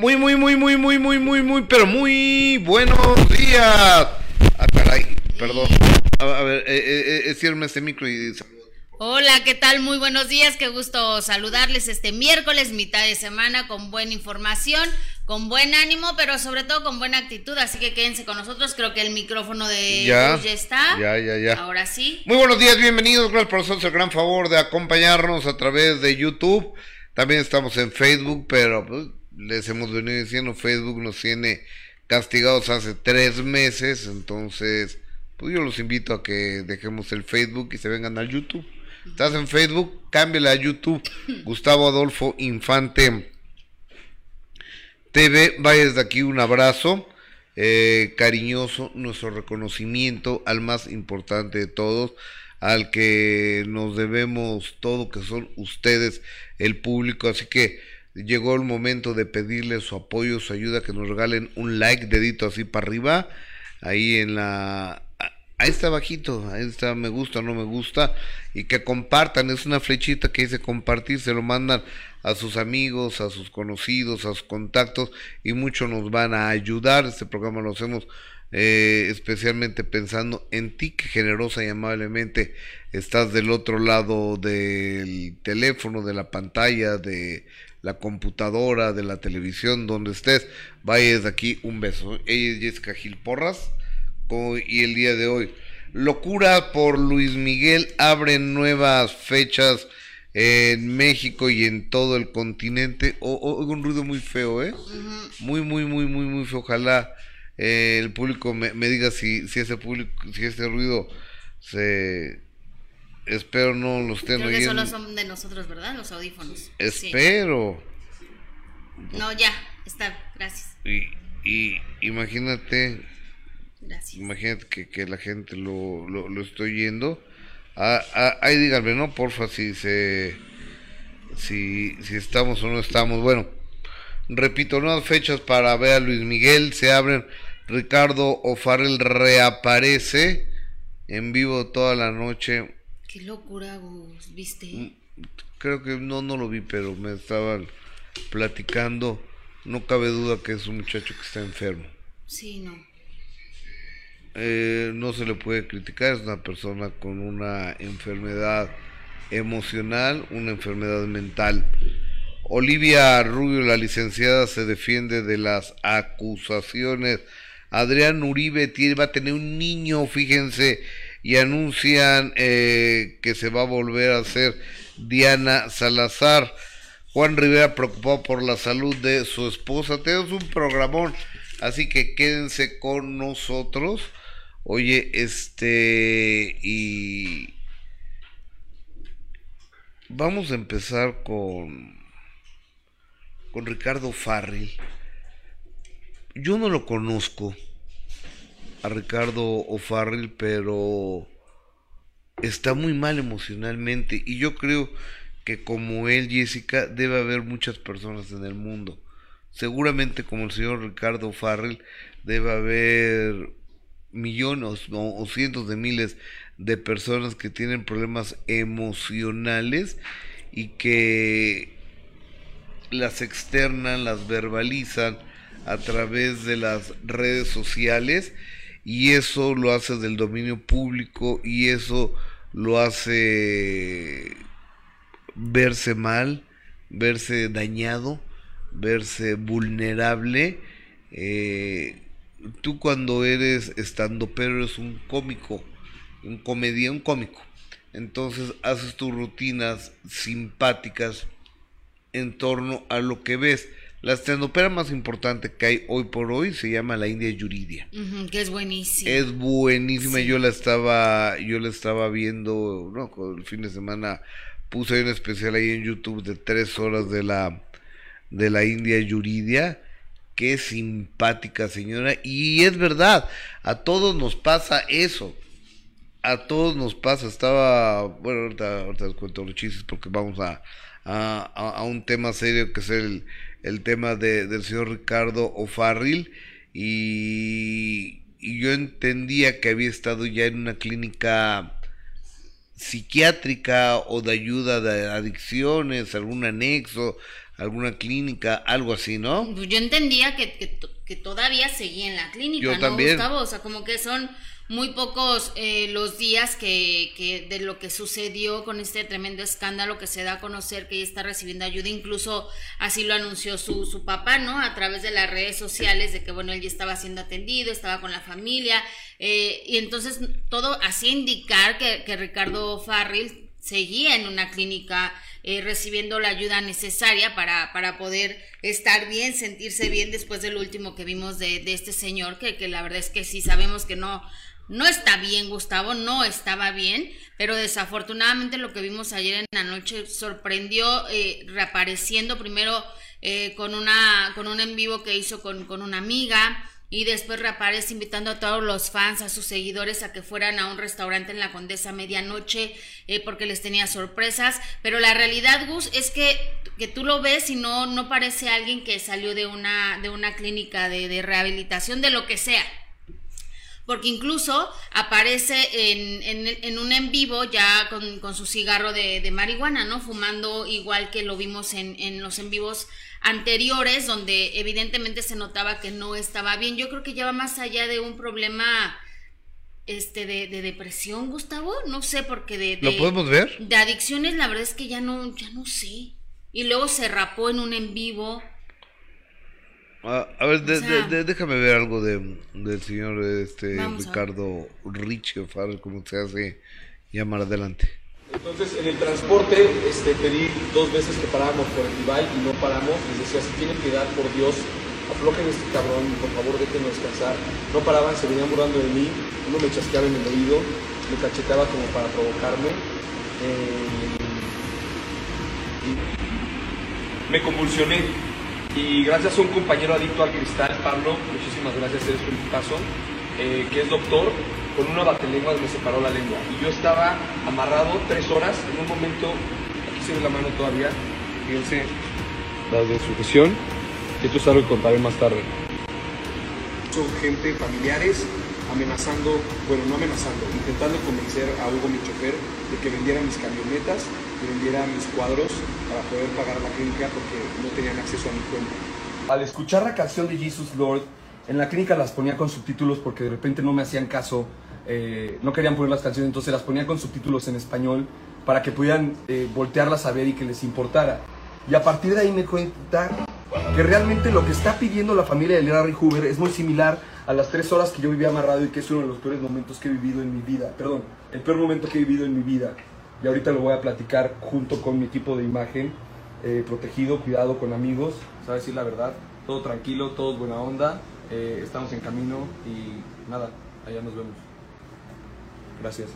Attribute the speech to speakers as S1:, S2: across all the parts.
S1: Muy, muy, muy, muy, muy, muy, muy, muy, pero muy buenos días. Ah, caray, perdón. A, a ver, eh, eh, eh, este micro y
S2: Hola, ¿qué tal? Muy buenos días, qué gusto saludarles este miércoles, mitad de semana, con buena información, con buen ánimo, pero sobre todo con buena actitud, así que quédense con nosotros, creo que el micrófono de
S1: ya,
S2: ya está.
S1: Ya, ya, ya.
S2: Ahora sí.
S1: Muy buenos días, bienvenidos, gracias por hacernos el gran favor de acompañarnos a través de YouTube, también estamos en Facebook, pero pues, les hemos venido diciendo, Facebook nos tiene castigados hace tres meses, entonces, pues yo los invito a que dejemos el Facebook y se vengan al YouTube. Estás en Facebook, cámbiale a YouTube, Gustavo Adolfo Infante TV, vaya desde aquí un abrazo. Eh, cariñoso, nuestro reconocimiento al más importante de todos, al que nos debemos todo, que son ustedes, el público. Así que llegó el momento de pedirles su apoyo, su ayuda, que nos regalen un like, dedito así para arriba, ahí en la... Ahí está bajito, ahí está me gusta, no me gusta, y que compartan, es una flechita que dice compartir, se lo mandan a sus amigos, a sus conocidos, a sus contactos, y mucho nos van a ayudar, este programa lo hacemos eh, especialmente pensando en ti, que generosa y amablemente estás del otro lado del teléfono, de la pantalla, de la computadora, de la televisión, donde estés. Vaya desde aquí un beso. Ella es Jessica Gil Porras y el día de hoy. Locura por Luis Miguel abre nuevas fechas en México y en todo el continente. Oigo un ruido muy feo, ¿eh? Muy, muy, muy, muy, muy feo. Ojalá eh, el público me, me, diga si, si ese público, si ese ruido se espero no los estén
S2: Creo que solo son de nosotros, ¿verdad? Los audífonos.
S1: Espero.
S2: No, ya, está, gracias.
S1: Y, y imagínate,
S2: gracias.
S1: imagínate que, que la gente lo, lo, lo estoy oyendo. Ah, ah, ahí díganme, ¿no? Porfa, si se... Si, si estamos o no estamos. Bueno, repito, nuevas fechas para ver a Luis Miguel. Se abren. Ricardo O'Farrell reaparece en vivo toda la noche
S2: Qué locura vos, ¿viste?
S1: Mm, creo que no, no lo vi, pero me estaban platicando. No cabe duda que es un muchacho que está enfermo.
S2: Sí, no.
S1: Eh, no se le puede criticar, es una persona con una enfermedad emocional, una enfermedad mental. Olivia Rubio, la licenciada, se defiende de las acusaciones. Adrián Uribe tiene, va a tener un niño, fíjense, y anuncian eh, que se va a volver a hacer Diana Salazar. Juan Rivera preocupado por la salud de su esposa. Tenemos un programón, así que quédense con nosotros. Oye, este y vamos a empezar con con Ricardo Farril. Yo no lo conozco a Ricardo O'Farrell, pero está muy mal emocionalmente. Y yo creo que como él, Jessica, debe haber muchas personas en el mundo. Seguramente como el señor Ricardo O'Farrell debe haber millones o, cientos de miles de personas que tienen problemas emocionales y que las externan, las verbalizan a través de las redes sociales y eso lo hace del dominio público y eso lo hace verse mal, verse dañado, verse vulnerable. Eh, tú cuando eres estando pero eres un cómico, un comedia, un cómico. Entonces haces tus rutinas simpáticas en torno a lo que ves. La estendopera más importante que hay hoy por hoy se llama la India Yuridia.
S2: que es buenísima.
S1: Es buenísima. Yo la estaba, yo la estaba viendo, no, el fin de semana puse un especial ahí en YouTube de tres horas de la de la India Yuridia. Qué simpática señora. Y es verdad, a todos nos pasa eso. A todos nos pasa. Estaba, bueno, ahorita, ahorita les cuento los chistes porque vamos a, a, a un tema serio que es el el tema de, del señor Ricardo O'Farrill y, y yo entendía que había estado ya en una clínica psiquiátrica o de ayuda de adicciones, algún anexo, alguna clínica, algo así, ¿no?
S2: Pues yo entendía que, que, que todavía seguía en la clínica,
S1: Yo
S2: ¿no,
S1: también.
S2: Gustavo? O sea, como que son muy pocos eh, los días que, de lo que sucedió con este tremendo escándalo que se da a conocer que ella está recibiendo ayuda, incluso así lo anunció su, su papá, ¿no? A través de las redes sociales, de que, bueno, él ya estaba siendo atendido, estaba con la familia, eh, y entonces todo hacía indicar que, que Ricardo Farril seguía en una clínica eh, recibiendo la ayuda necesaria para, para poder estar bien, sentirse bien después del último que vimos de, de este señor, que, que la verdad es que sí sabemos que no, no está bien, Gustavo, no estaba bien, pero desafortunadamente lo que vimos ayer en la noche sorprendió eh, reapareciendo primero eh, con, una, con un en vivo que hizo con, con una amiga, y después reaparece invitando a todos los fans, a sus seguidores, a que fueran a un restaurante en la Condesa medianoche, eh, porque les tenía sorpresas. Pero la realidad, Gus, es que, que tú lo ves y no, no parece alguien que salió de una, de una clínica de, de rehabilitación, de lo que sea porque incluso aparece en, en, en, un en vivo ya con, con su cigarro de, de, marihuana, ¿no? Fumando igual que lo vimos en, en, los en vivos anteriores, donde evidentemente se notaba que no estaba bien. Yo creo que ya va más allá de un problema este de, de depresión, Gustavo, no sé, porque de, de,
S1: ¿Lo podemos ver?
S2: De adicciones, la verdad es que ya no, ya no sé. Y luego se rapó en un en vivo.
S1: Ah, a ver, de, o sea, de, déjame ver algo de, del señor este Ricardo Rich Farrell, como se hace llamar adelante.
S3: Entonces, en el transporte este, pedí dos veces que paráramos por el rival y no paramos. Les decía, si tienen piedad, por Dios, aflojen este cabrón, por favor, déjenlo descansar. No paraban, se venían burlando de mí. Uno me chasqueaba en el oído, me cacheteaba como para provocarme. Eh, me convulsioné. Y gracias a un compañero adicto al cristal, Pablo, muchísimas gracias, eres un caso, eh, que es doctor, con una batelengua me separó la lengua. Y yo estaba amarrado tres horas, en un momento, aquí se ve la mano todavía, fíjense las de sujeción, esto es algo que contaré más tarde. Son gente, familiares, amenazando, bueno, no amenazando, intentando convencer a Hugo, mi chofer, de que vendiera mis camionetas, que vendiera mis cuadros para poder pagar la clínica porque no tenían acceso a mi cuenta. Al escuchar la canción de Jesus Lord, en la clínica las ponía con subtítulos porque de repente no me hacían caso, eh, no querían poner las canciones, entonces las ponía con subtítulos en español para que pudieran eh, voltearlas a ver y que les importara. Y a partir de ahí me cuenta que realmente lo que está pidiendo la familia de Larry Hoover es muy similar a las tres horas que yo vivía amarrado y que es uno de los peores momentos que he vivido en mi vida. Perdón, el peor momento que he vivido en mi vida. Y ahorita lo voy a platicar junto con mi equipo de imagen, eh, protegido, cuidado con amigos, ¿sabes decir la verdad? Todo tranquilo, todos buena onda, eh, estamos en camino y nada, allá nos vemos. Gracias.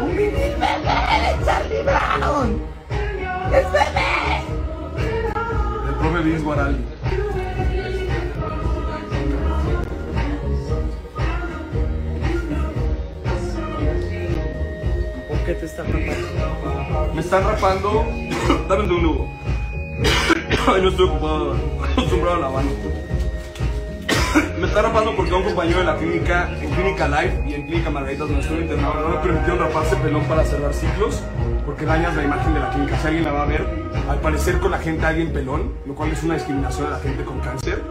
S4: Un vinil bebé de Charlie Brown. ¡Es bebé!
S3: El profe Vince Guaraldi.
S4: ¿Por qué te están rapando?
S3: Me están rapando. Dame un segundo. Ay, no estoy ocupado, acostumbrado a la mano. Me está rapando porque un compañero de la clínica, en Clínica Life y en Clínica Margaritas, donde estoy internado, no me permitieron raparse pelón para cerrar ciclos, porque dañas la imagen de la clínica. Si alguien la va a ver, al parecer con la gente alguien pelón, lo cual es una discriminación a la gente con cáncer.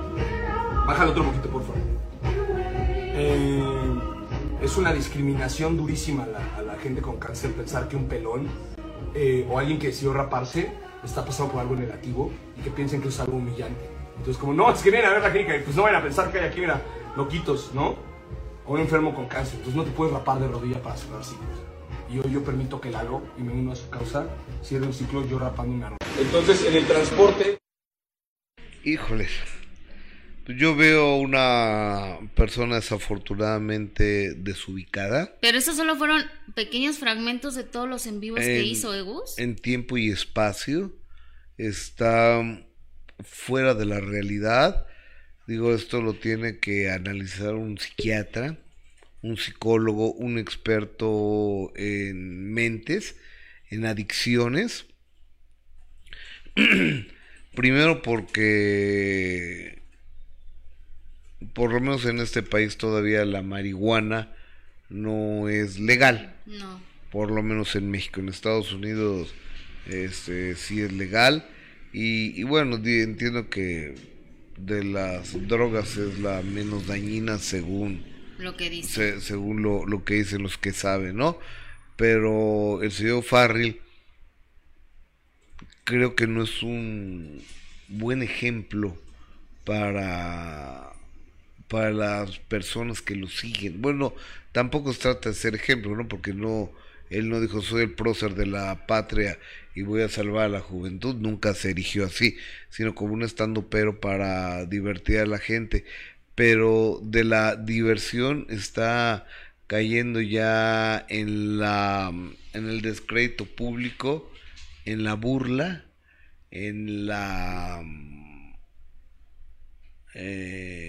S3: Bájale otro poquito, por favor. Eh, es una discriminación durísima a la, gente con cáncer pensar que un pelón eh, o alguien que decidió raparse está pasando por algo negativo y que piensen que es algo humillante. Entonces, como, no, es que vienen a ver la clínica y pues no vayan a pensar que hay aquí, mira, loquitos, ¿no? O un enfermo con cáncer. Entonces no te puedes rapar de rodilla para cerrar ciclos. Y yo, yo permito que el hago y me uno a su causa, cierre un ciclo yo rapando una rodilla. Entonces, en el transporte...
S1: Híjoles. Yo veo una persona desafortunadamente desubicada.
S2: Pero esos solo fueron pequeños fragmentos de todos los en vivos en, que hizo Egus.
S1: En tiempo y espacio. Está fuera de la realidad. Digo, esto lo tiene que analizar un psiquiatra, un psicólogo, un experto en mentes, en adicciones. Primero porque por lo menos en este país todavía la marihuana no es legal.
S2: No.
S1: Por lo menos en México, en Estados Unidos este sí es legal Y, y bueno, entiendo que de las drogas es la menos dañina según
S2: Lo que dice.
S1: se- según lo, lo que dicen los que saben, ¿no? Pero el señor Farrell creo que no es un buen ejemplo para para las personas que lo siguen. Bueno, tampoco se trata de ser ejemplo, ¿no? Porque no él no dijo soy el prócer de la patria y voy a salvar a la juventud, nunca se erigió así, sino como un estando pero para divertir a la gente. Pero de la diversión está cayendo ya en la en el descrédito público, en la burla, en la eh,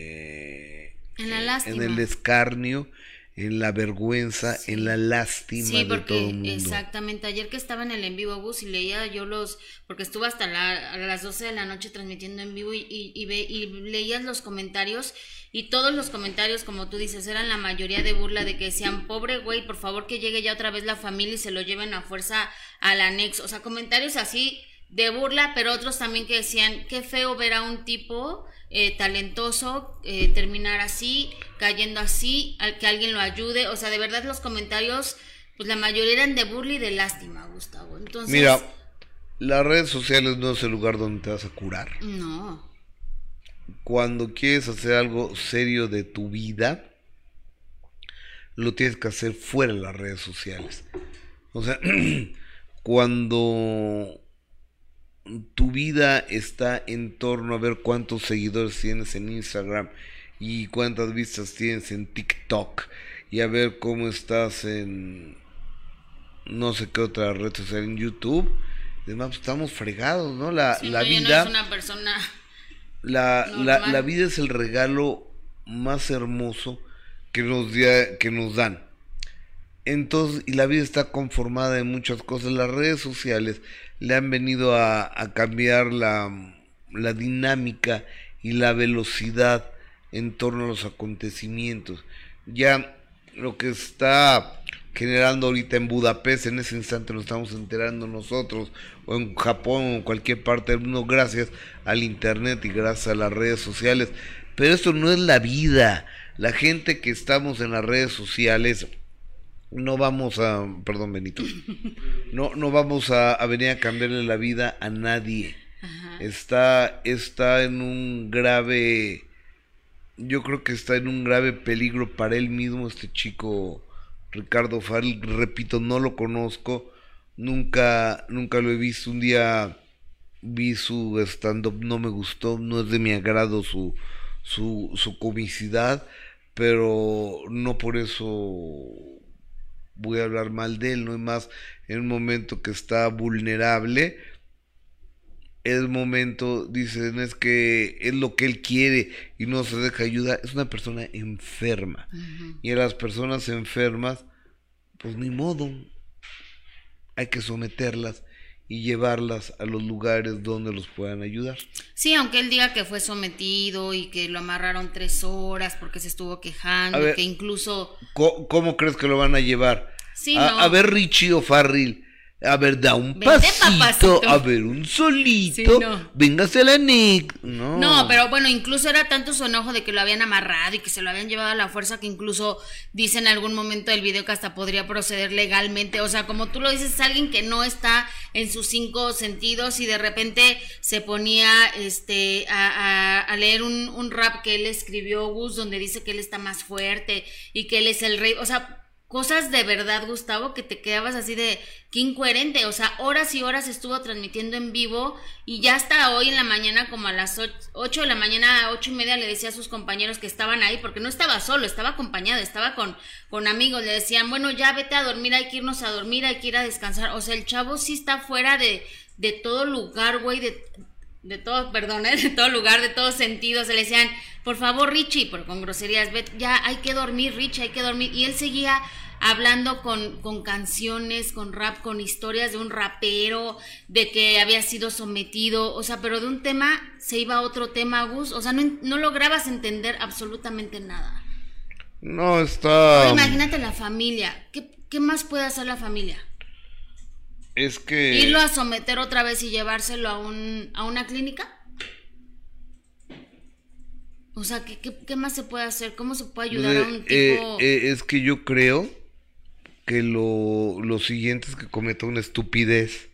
S2: En
S1: el escarnio, en la vergüenza, en la lástima
S2: Sí,
S1: de todo el mundo.
S2: exactamente, ayer que estaba en el en vivo bus y leía yo los, porque estuvo hasta la- a las 12 de la noche transmitiendo en vivo y, y, y ve- y leías los comentarios y todos los comentarios, como tú dices, eran la mayoría de burla de que decían, pobre güey, por favor que llegue ya otra vez la familia y se lo lleven a fuerza al anexo, o sea, comentarios así de burla, pero otros también que decían, qué feo ver a un tipo eh, talentoso eh, terminar así, cayendo así, al que alguien lo ayude. O sea, de verdad los comentarios, pues la mayoría eran de burla y de lástima, Gustavo. Entonces,
S1: Mira, las redes sociales no es el lugar donde te vas a curar.
S2: no.
S1: Cuando quieres hacer algo serio de tu vida, lo tienes que hacer fuera de las redes sociales. O sea, cuando tu vida está en torno a ver cuántos seguidores tienes en Instagram y cuántas vistas tienes en TikTok y a ver cómo estás en no sé qué otra red social en YouTube. Además, pues, estamos fregados, ¿no? La,
S2: Sí,
S1: la
S2: no, yo no
S1: vida
S2: es una persona.
S1: la, la, la vida es el regalo más hermoso que nos, dia- que nos dan. Entonces, y la vida está conformada de muchas cosas. Las redes sociales le han venido a, cambiar la, la dinámica y la velocidad en torno a los acontecimientos. Ya lo que está generando ahorita en Budapest, en ese instante nos estamos enterando nosotros, o en Japón, o en cualquier parte del mundo, gracias al Internet y gracias a las redes sociales. Pero esto no es la vida. La gente que estamos en las redes sociales, no vamos a, perdón Benito, no, no vamos a, a venir a cambiarle la vida a nadie.
S2: Ajá.
S1: Está, está en un grave, yo creo que está en un grave peligro para él mismo este chico Ricardo Farrell, repito, no lo conozco, nunca, nunca lo he visto, un día vi su stand-up, no me gustó, no es de mi agrado su, su, su comicidad, pero no por eso voy a hablar mal de él, no es más en un momento que está vulnerable, es momento, dicen, es que es lo que él quiere y no se deja ayudar, es una persona enferma. Y a las personas enfermas, pues ni modo, hay que someterlas y llevarlas a los lugares donde los puedan ayudar.
S2: Sí, aunque él diga que fue sometido y que lo amarraron tres horas porque se estuvo quejando,
S1: ver.
S2: que incluso...
S1: ¿Cómo crees que lo van a llevar?
S2: Sí,
S1: a,
S2: no.
S1: a ver, Richie. A ver, da un
S2: Vente,
S1: pasito,
S2: papacito.
S1: a ver, un solito,
S2: Sí, no.
S1: véngase a la Nick. No.
S2: No, pero bueno, incluso era tanto su enojo de que lo habían amarrado y que se lo habían llevado a la fuerza que incluso dice en algún momento del video que hasta podría proceder legalmente. O sea, como tú lo dices, es alguien que no está en sus cinco sentidos y de repente se ponía este a, a- a leer un, un rap que él escribió, Gus, donde dice que él está más fuerte y que él es el rey. O sea, cosas de verdad, Gustavo, que te quedabas así de qué incoherente. O sea, horas y horas estuvo transmitiendo en vivo y ya hasta hoy en la mañana, como a las 8 de la mañana, ocho y media, le decía a sus compañeros que estaban ahí, porque no estaba solo, estaba acompañado, estaba con, con amigos. Le decían, bueno, ya vete a dormir, hay que irnos a dormir, hay que ir a descansar. O sea, el chavo sí está fuera de, de todo lugar, güey, de de todo, perdón, ¿eh? de todo lugar, de todos sentidos, se le decían, por favor, Richie, pero con groserías, "Ve- ya hay que dormir, Richie, hay que dormir. Y él seguía hablando con, con canciones, con rap, con historias de un rapero, de que había sido sometido, o sea, pero de un tema se iba a otro tema, Gus, o sea, no, no lograbas entender absolutamente nada.
S1: No está.
S2: Ahora imagínate la familia, ¿qué, qué más puede hacer la familia?
S1: Es que...
S2: ¿Irlo a someter otra vez y llevárselo a, un, a una clínica? O sea, ¿qué, qué, qué más se puede hacer? ¿Cómo se puede ayudar a un
S1: Eh,
S2: tipo...?
S1: eh, es que yo creo que lo, lo siguiente es que cometa una estupidez,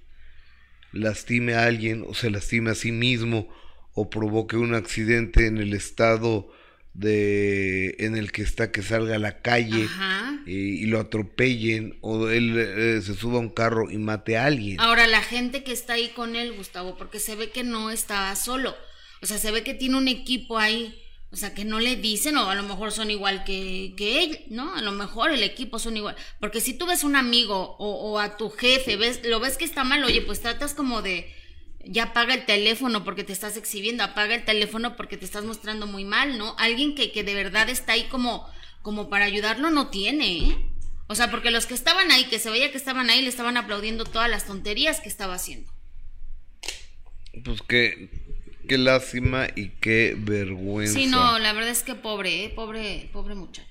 S1: lastime a alguien o se lastime a sí mismo o provoque un accidente en el estado de en el que está que salga a la calle y lo atropellen o él eh, se suba a un carro y mate a alguien.
S2: Ahora, la gente que está ahí con él, Gustavo, porque se ve que no estaba solo. O sea, se ve que tiene un equipo ahí. O sea, que no le dicen, o a lo mejor son igual que, que él, ¿no? A lo mejor el equipo son igual. Porque si tú ves un amigo o, a tu jefe, ves, lo ves que está mal, oye, pues tratas como de, ya apaga el teléfono porque te estás exhibiendo, apaga el teléfono porque te estás mostrando muy mal, ¿no? Alguien que, que de verdad está ahí como, como para ayudarlo no tiene, ¿eh? O sea, porque los que estaban ahí, que se veía que estaban ahí, le estaban aplaudiendo todas las tonterías que estaba haciendo.
S1: Pues qué, qué lástima y qué vergüenza.
S2: Sí, no, la verdad es que pobre, ¿eh? Pobre, pobre muchacho.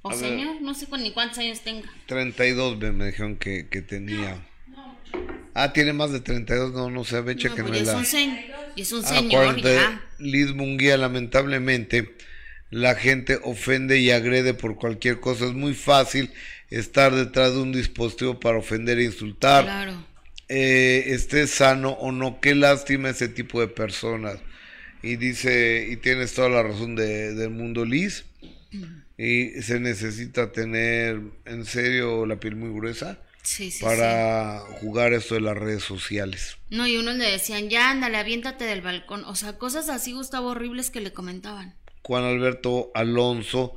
S2: O
S1: A ver.
S2: señor, no sé cu- ni cuántos años tenga.
S1: 32 me, me dijeron que, que tenía. Ah, tiene más de 32, no, no sé, ve,
S2: No, pues ya es
S1: la...
S2: un, sen- es un
S1: Ah,
S2: señor,
S1: 40,
S2: ya.
S1: Liz Munguía, lamentablemente, la gente ofende y agrede por cualquier cosa. Es muy fácil estar detrás de un dispositivo para ofender e insultar.
S2: Claro.
S1: Eh, esté sano o no, qué lástima ese tipo de personas. Y dice, y tienes toda la razón de, del mundo, Liz. Y se necesita tener en serio la piel muy gruesa
S2: Sí, sí, sí.
S1: para jugar esto de las redes sociales.
S2: No, y unos le decían, ya, ándale, aviéntate del balcón. O sea, cosas así, Gustavo, horribles que le comentaban.
S1: Juan Alberto Alonso.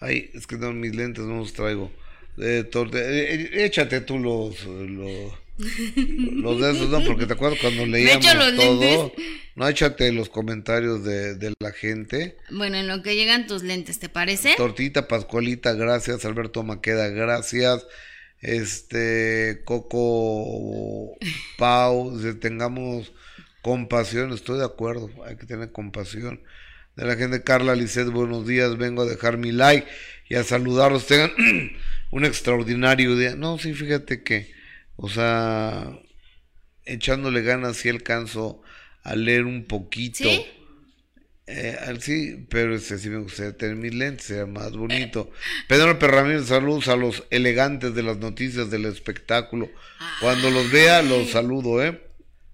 S1: Ay, es que no, mis lentes no los traigo. Eh, torte- eh, eh, échate tú los, los, los de esos, ¿no? Porque te acuerdas cuando leíamos todo.
S2: lentes.
S1: No, échate los comentarios de, de la gente.
S2: Bueno, en lo que llegan tus lentes, ¿te parece?
S1: Tortita Pascualita, gracias. Alberto Maqueda, gracias. Este, Coco Pau, tengamos compasión, estoy de acuerdo, hay que tener compasión. De la gente, Carla Lisset, buenos días, vengo a dejar mi like y a saludarlos. Tengan un extraordinario día. No, sí, fíjate que, o sea, echándole ganas, sí alcanzo a leer un poquito.
S2: ¿Sí?
S1: Eh, sí, pero este sí me gustaría tener mis lentes, sería más bonito. Pedro Ramírez, saludos a los elegantes de las noticias del espectáculo. Cuando los vea, los saludo, ¿eh?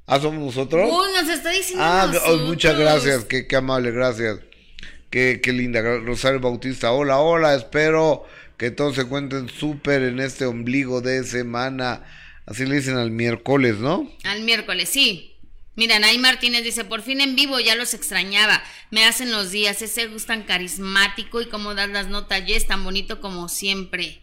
S1: Ah, somos nosotros.
S2: Uy, nos está diciendo
S1: Ah, oh,
S2: nosotros.
S1: muchas gracias, qué, qué amable, gracias. Qué, qué linda. Rosario Bautista, hola, hola, espero que todos se encuentren súper en este ombligo de semana. Así le dicen al miércoles, ¿no?
S2: Al miércoles, sí. Mira, Nay Martínez dice, por fin en vivo, ya los extrañaba. Me hacen los días, ese Gus tan carismático y cómo das las notas, y es tan bonito como siempre.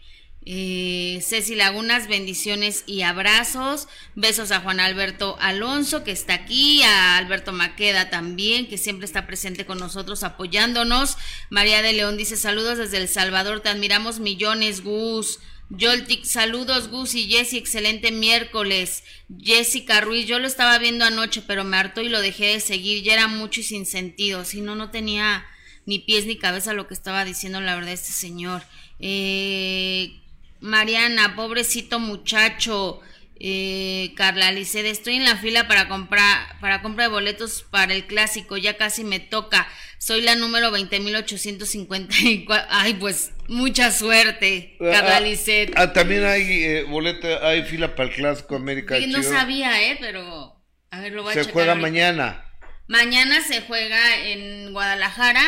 S2: Eh, Ceci Lagunas, bendiciones y abrazos. Besos a Juan Alberto Alonso, que está aquí, a Alberto Maqueda también, que siempre está presente con nosotros apoyándonos. María de León dice, saludos desde El Salvador, te admiramos millones, Gus. Joltic, saludos Gus y Jessy, excelente miércoles. Jessica Ruiz, yo lo estaba viendo anoche, pero me hartó y lo dejé de seguir, ya era mucho y sin sentido, si no, no tenía ni pies ni cabeza lo que estaba diciendo la verdad este señor. Eh, Mariana, pobrecito muchacho. Eh, Carla Liced, estoy en la fila para comprar para compra de boletos para el clásico, ya casi me toca. Soy la número 20.854. Ay, pues mucha suerte, Carla
S1: Ah,
S2: Lisset.
S1: ah, también hay eh, boleta, hay fila para el Clásico América.
S2: Sí, no sabía, ¿eh? Pero a ver, lo voy a
S1: Se
S2: checar
S1: juega
S2: ahorita.
S1: mañana.
S2: Mañana se juega en Guadalajara,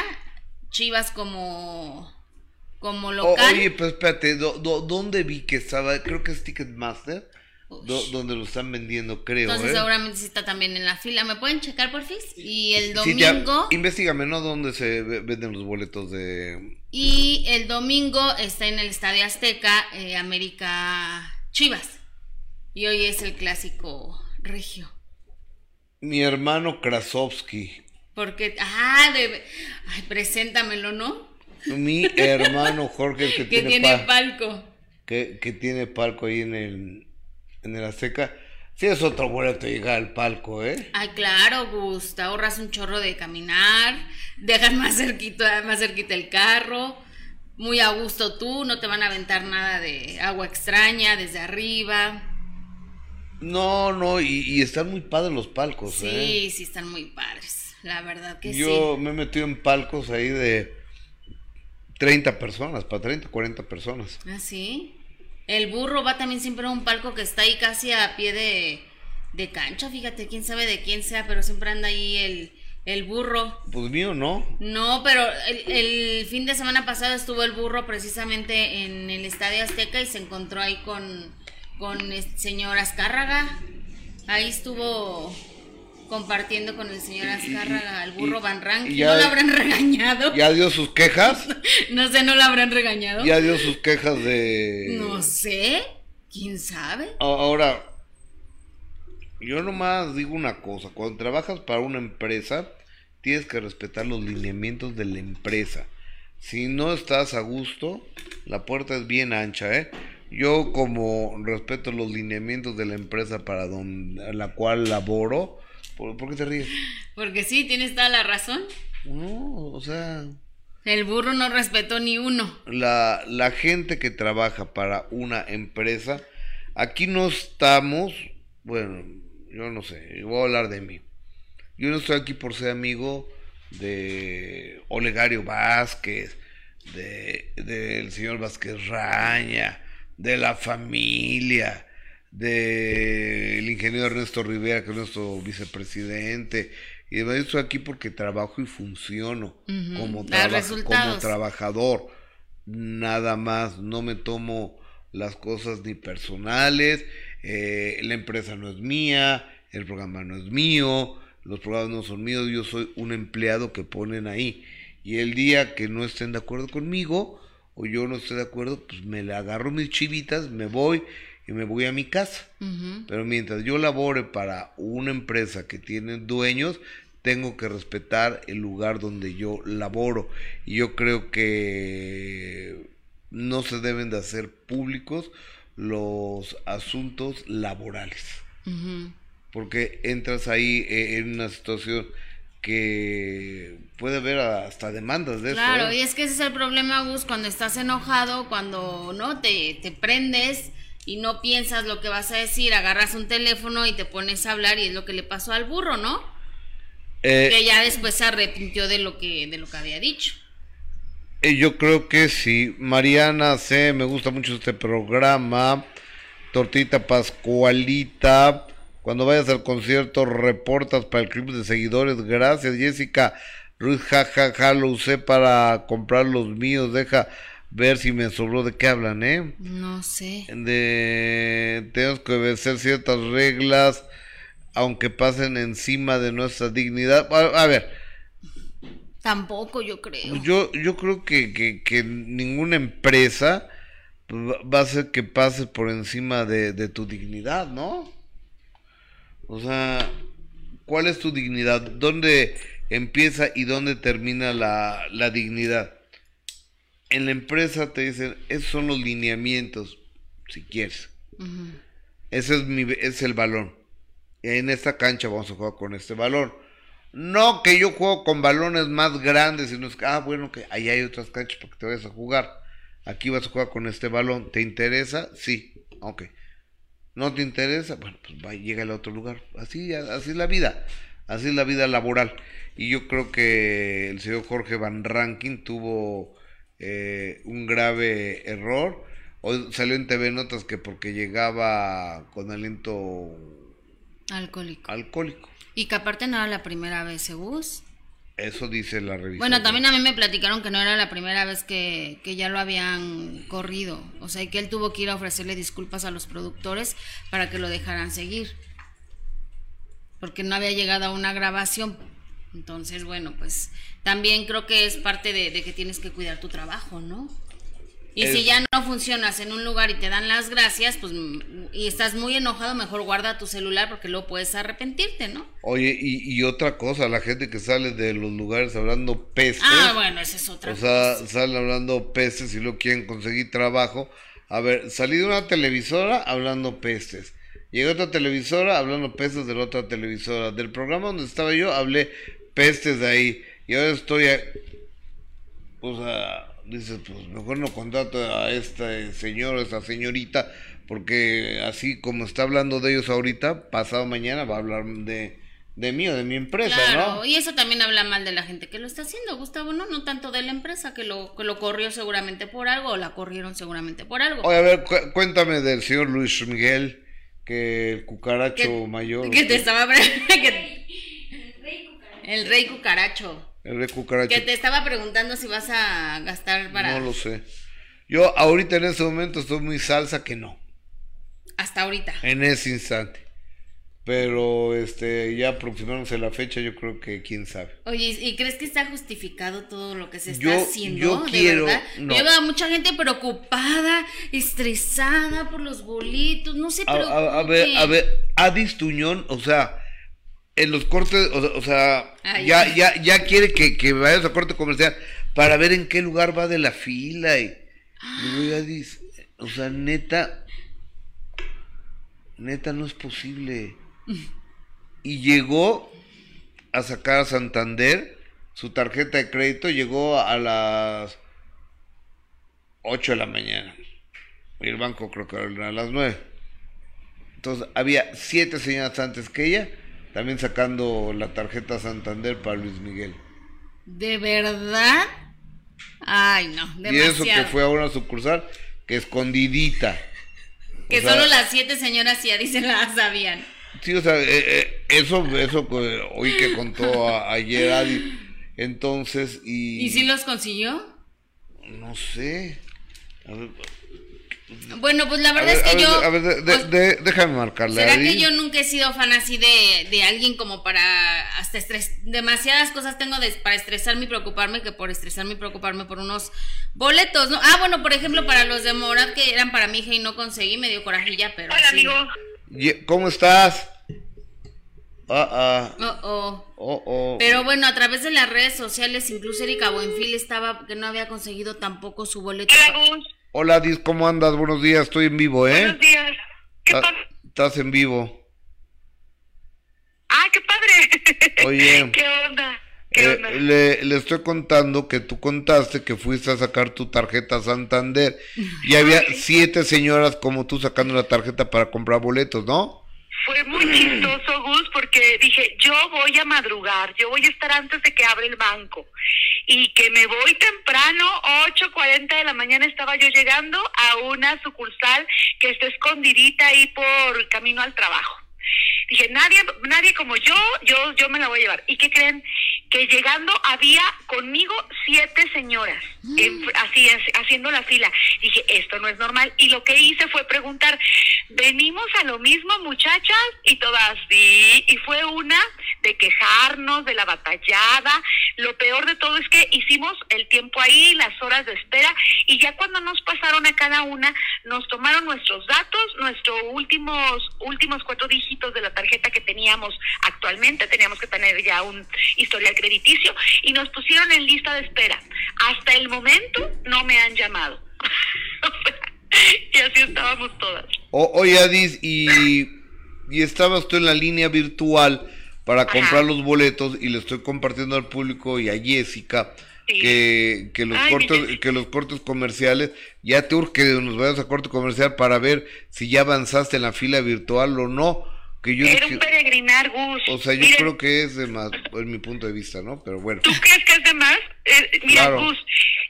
S2: Chivas como como
S1: O-
S2: local.
S1: oye, pues espérate, do- do- ¿dónde vi que estaba? Creo que es Ticketmaster, do- donde lo están vendiendo, creo.
S2: Entonces
S1: ¿eh?
S2: seguramente sí está también en la fila. ¿Me pueden checar por fin? Y el
S1: Sí,
S2: domingo
S1: investígame, ¿no? ¿Dónde se ve- venden los boletos de...?
S2: y el domingo está en el Estadio Azteca eh, América Chivas. Y hoy es el clásico regio.
S1: Mi hermano Krasovsky.
S2: Porque ah, de, ay, preséntamelo, ¿no?
S1: Mi hermano Jorge, el que,
S2: Que
S1: tiene,
S2: tiene
S1: pa-
S2: palco.
S1: que, que tiene palco ahí en el, en el Azteca. Sí, es otro boleto llegar al palco, ¿eh?
S2: Ay, claro, Gus, te ahorras un chorro de caminar, dejas más cerquita, más cerquita el carro, muy a gusto tú, no te van a aventar nada de agua extraña desde arriba.
S1: No, no, y, y están muy padres los palcos,
S2: Sí,
S1: ¿eh?
S2: sí están muy padres. La verdad que
S1: Yo
S2: sí.
S1: me he metido en palcos ahí de 30 personas, para 30, 40 personas.
S2: Ah, sí. El burro va también siempre a un palco que está ahí casi a pie de, de cancha, fíjate, quién sabe de quién sea, pero siempre anda ahí el, el burro.
S1: Pues mío, ¿no?
S2: No, pero el, el fin de semana pasado estuvo el burro precisamente en el Estadio Azteca y se encontró ahí con, con el señor Azcárraga. Ahí estuvo compartiendo con el señor Azcárraga, el burro
S1: y-
S2: Van
S1: ya-
S2: ¿No lo habrán regañado?
S1: Ya dio sus quejas,
S2: No sé, ¿no lo habrán regañado?
S1: ya dio sus quejas de...
S2: No sé, quién sabe.
S1: Ahora, yo nomás digo una cosa, cuando trabajas para una empresa, tienes que respetar los lineamientos de la empresa. Si no estás a gusto, la puerta es bien ancha, ¿eh? Yo como respeto los lineamientos de la empresa para donde, la cual laboro, ¿por, por qué te ríes?
S2: Porque sí, tienes toda la razón.
S1: No, o sea,
S2: El burro no respetó ni uno.
S1: la, la gente que trabaja para una empresa, aquí no estamos, bueno, yo no sé, voy a hablar de mí. Yo no estoy aquí por ser amigo de Olegario Vázquez, de del señor Vázquez Raña, de la familia, del ingeniero Ernesto Rivera, que es nuestro vicepresidente. Y yo estoy aquí porque trabajo y funciono como, trabaja-
S2: resultados.
S1: como trabajador. Nada más, no me tomo las cosas ni personales, eh, la empresa no es mía, el programa no es mío, los programas no son míos, yo soy un empleado que ponen ahí. Y el día que no estén de acuerdo conmigo, o yo no esté de acuerdo, pues me le agarro mis chivitas, me voy y me voy a mi casa. Pero mientras yo labore para una empresa que tiene dueños, tengo que respetar el lugar donde yo laboro. Y yo creo que no se deben de hacer públicos los asuntos laborales. Porque entras ahí eh, en una situación que puede haber hasta demandas de
S2: Claro,
S1: eso. ¿eh?
S2: y es que ese es el problema, Gus, cuando estás enojado, cuando no te, te prendes y no piensas lo que vas a decir, agarras un teléfono y te pones a hablar y es lo que le pasó al burro, ¿no?
S1: Eh,
S2: Que ya después se arrepintió de lo que de lo que había dicho.
S1: Eh, Yo creo que sí. Mariana C, me gusta mucho este programa. Tortita Pascualita. Cuando vayas al concierto, reportas para el club de seguidores. Gracias, Jessica. Ruiz, jajaja, ja, ja, lo usé para comprar los míos. Deja ver si me sobró de qué hablan, ¿eh?
S2: No sé.
S1: De tenemos que obedecer ciertas reglas, aunque pasen encima de nuestra dignidad. A, a ver,
S2: Tampoco yo creo.
S1: yo, yo creo que, que, que ninguna empresa va va a hacer que pases por encima de, de tu dignidad, ¿no? O sea, ¿cuál es tu dignidad? ¿Dónde empieza y dónde termina la, la dignidad? En la empresa te dicen, esos son los lineamientos, si quieres. Ese es, mi, es el balón. En esta cancha vamos a jugar con este balón. No que yo juego con balones más grandes, sino es que, ah, bueno, que ahí hay otras canchas para que te vayas a jugar. Aquí vas a jugar con este balón. ¿Te interesa? Sí. Ok. ¿No te interesa? Bueno, pues va, llega a otro lugar. Así, así es la vida. Así es la vida laboral. Y yo creo que el señor Jorge Van Rankin tuvo eh, un grave error. Hoy salió en TV Notas que porque llegaba con aliento
S2: Alcohólico.
S1: alcohólico.
S2: Y que aparte no era la primera vez, ¿eh, Gus?
S1: Eso dice la revista.
S2: Bueno, también a mí me platicaron que no era la primera vez que, que ya lo habían corrido. O sea, y que él tuvo que ir a ofrecerle disculpas a los productores para que lo dejaran seguir. Porque no había llegado a una grabación. Entonces, bueno, pues también creo que es parte de, de que tienes que cuidar tu trabajo, ¿no? Y si ya no funcionas en un lugar y te dan las gracias, pues mm, y estás muy enojado, mejor guarda tu celular porque luego puedes arrepentirte, ¿no?
S1: Oye, y, y otra cosa, la gente que sale de los lugares hablando pestes.
S2: Ah, bueno, esa es otra
S1: O sea, salen hablando pestes y luego quieren conseguir trabajo. A ver, salí de una televisora hablando pestes. Llegué a otra televisora hablando pestes de la otra televisora. Del programa donde estaba yo hablé pestes de ahí. Y ahora estoy... a- O sea, dices, pues mejor no contrato a este señor o esta señorita, porque así como está hablando de ellos ahorita, pasado mañana va a hablar de, de mí o de mi empresa,
S2: Claro,
S1: ¿no?
S2: y eso también habla mal de la gente que lo está haciendo, Gustavo, no, no tanto de la empresa que lo que lo corrió seguramente por algo o la corrieron seguramente por algo.
S1: Oye, a ver, cu- cuéntame del señor Luis Miguel, que el cucaracho
S2: que,
S1: mayor.
S2: que te estaba que- el rey cucaracho
S1: El rey cucaracho.
S2: que te estaba preguntando si vas a gastar para
S1: No lo sé. Yo ahorita en este momento estoy muy salsa que no,
S2: hasta ahorita.
S1: en ese instante. Pero este ya aproximándose la fecha, yo creo que quién sabe.
S2: Oye, ¿y crees que está justificado todo lo que se está
S1: Yo-
S2: haciendo?
S1: yo
S2: ¿De
S1: quiero-
S2: verdad?
S1: no.
S2: Veo a mucha gente preocupada, estresada por los boletos, no se
S1: A, a- a ver, a ver, Adis Tuñón, o sea, en los cortes, o, o sea,
S2: Ay,
S1: ya, ya, ya quiere que, que vayas a corte comercial para ver en qué lugar va de la fila. Y, "Oye, Adis, o sea, neta, neta no es posible. Y llegó a sacar a Santander su tarjeta de crédito, llegó a las 8 de la mañana. Y el banco creo que era a las 9. Entonces había siete señoras antes que ella, también sacando la tarjeta Santander para Luis Miguel.
S2: ¿De verdad? Ay, no,
S1: Y eso que
S2: demasiado.
S1: fue a una sucursal que escondidita.
S2: Que
S1: O sea,
S2: solo las siete señoras ya dicen la sabían.
S1: Sí, o sea, eh, eh, eso, eso que hoy que contó a- ayer Adi. Entonces, y...
S2: ¿Y si los consiguió?
S1: No sé. A ver,
S2: Bueno, pues la verdad
S1: ver,
S2: es que
S1: ver,
S2: yo...
S1: a ver, de- de-
S2: pues,
S1: de- déjame marcarle.
S2: ¿Será que yo nunca he sido fan así de, de alguien como para hasta estrés? Demasiadas cosas tengo de- para estresarme y preocuparme que por estresarme y preocuparme por unos boletos, ¿no? Ah, bueno, por ejemplo, para los de Morat que eran para mi hija y no conseguí, me dio corajilla, pero
S5: Hola,
S2: sí.
S5: amigo.
S1: ¿Cómo estás? Ah, ah,
S2: Oh, oh.
S1: oh, oh.
S2: Pero bueno, a través de las redes sociales, incluso Erika Buenfil estaba que no había conseguido tampoco su boleto.
S5: Hola.
S1: Hola, Dis, ¿cómo andas? Buenos días, estoy en vivo, ¿eh?
S5: Buenos días. ¿Qué pasa?
S1: Estás en vivo.
S5: Ah, qué padre.
S1: Oye.
S5: ¿Qué onda? ¿Qué
S1: Eh,
S5: onda?
S1: le, le estoy contando que tú contaste que fuiste a sacar tu tarjeta Santander y había siete señoras como tú sacando la tarjeta para comprar boletos, ¿no?
S5: Fue muy chistoso, Gus, porque dije, yo voy a madrugar, yo voy a estar antes de que abra el banco. Y que me voy temprano, 8.40 de la mañana estaba yo llegando a una sucursal que está escondidita ahí por camino al trabajo. Dije, nadie, nadie como yo, yo, yo me la voy a llevar. ¿Y qué creen? Que llegando había conmigo siete señoras, en- así, haciendo la fila. Dije, esto no es normal. Y lo que hice fue preguntar, ¿venimos a lo mismo, muchachas? Y todas, sí. Y fue una de quejarnos, de la batallada. Lo peor de todo es que hicimos el tiempo ahí, las horas de espera, y ya cuando nos pasaron a cada una, nos tomaron nuestros datos, nuestros últimos, últimos cuatro dígitos de la tarjeta que teníamos actualmente, teníamos que tener ya un historial crediticio, y nos pusieron en lista de espera. Hasta el momento no me han llamado. Y así estábamos todas.
S1: O- oye, Adis, y, y estabas tú en la línea virtual para
S5: Ajá.
S1: comprar los boletos y le estoy compartiendo al público y a Jessica
S5: Sí.
S1: que, que los
S5: Ay,
S1: cortes que los cortes comerciales ya te urge que nos vayas a corte comercial para ver si ya avanzaste en la fila virtual o no que yo
S5: Era
S1: dije-
S5: un peregrinar, Gus.
S1: o sea yo
S5: Miren,
S1: creo que es de más en mi punto de vista no pero bueno
S5: ¿Tú crees que es de más? Eh, mira,
S1: Claro.
S5: Gus,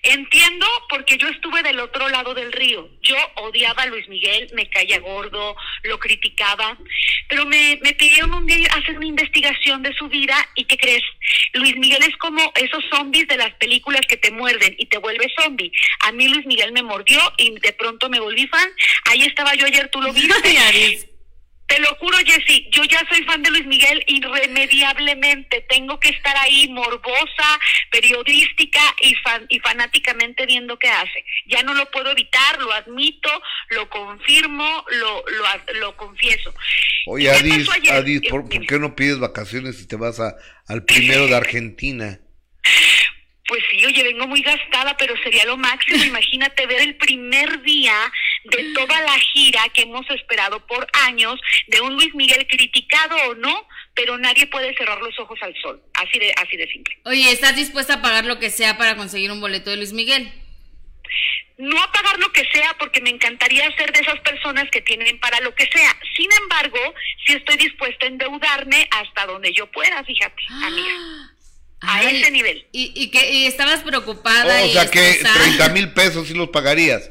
S5: entiendo porque yo estuve del otro lado del río. Yo odiaba a Luis Miguel, me caía gordo, lo criticaba, pero me, me pidieron un día hacer una investigación de su vida y ¿qué crees? Luis Miguel es como esos zombies de las películas que te muerden y te vuelves zombie. A mí Luis Miguel me mordió y de pronto me volví fan. Ahí estaba yo ayer, tú lo viste. Te lo juro, Jessy, yo ya soy fan de Luis Miguel irremediablemente. Tengo que estar ahí morbosa, periodística y, fan, y fanáticamente viendo qué hace. Ya no lo puedo evitar, lo admito, lo confirmo, lo, lo, confieso.
S1: oye
S5: ¿Y qué
S1: Adis? Adis ¿por, qué no pides vacaciones si te vas a al primero de Argentina
S5: Pues sí, oye, vengo muy gastada, pero sería lo máximo. Imagínate ver el primer día de toda la gira que hemos esperado por años de un Luis Miguel criticado o no, pero nadie puede cerrar los ojos al sol. Así de, así de simple.
S2: Oye, ¿estás dispuesta a pagar lo que sea para conseguir un boleto de Luis Miguel?
S5: no a pagar lo que sea porque me encantaría ser de esas personas que tienen para lo que sea. Sin embargo, sí estoy dispuesta a endeudarme hasta donde yo pueda, fíjate, amiga. A
S2: Ay,
S5: ese nivel.
S2: Y, y que y estabas preocupada.
S1: Oh, o
S2: y
S1: sea que
S2: estresada.
S1: 30 mil pesos sí los pagarías.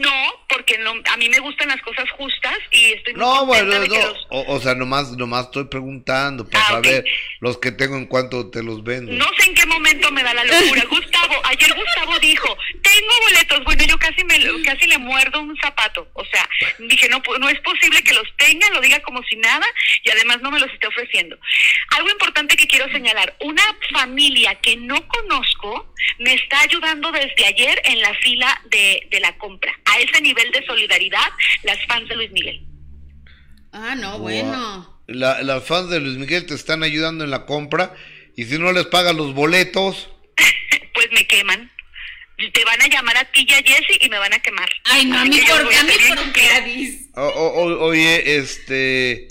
S5: No, porque no, a mí me gustan las cosas justas y estoy muy
S1: No, bueno,
S5: de que
S1: no,
S5: los-
S1: o, o sea, nomás, nomás estoy preguntando para
S5: Ah,
S1: saber los que tengo en cuánto te los vendo.
S5: No sé en qué momento me da la locura. Gustavo, ayer Gustavo dijo, tengo boletos. Bueno, yo casi me casi le muerdo un zapato. O sea, dije, no, pu- no es posible que los tenga, lo diga como si nada y además no me los esté ofreciendo. Algo importante que quiero señalar, una familia que no conozco me está ayudando desde ayer en la fila de, de la compra. A ese nivel de solidaridad, las fans de Luis Miguel.
S2: Ah, no, bueno.
S1: La, las fans de Luis Miguel te están ayudando en la compra y si no les pagan los boletos,
S5: Pues me queman. Te van a llamar a ti y a Jessy y me van a quemar.
S2: Ay, no, a mí por a mí por qué,
S1: o- o- o- oye, este,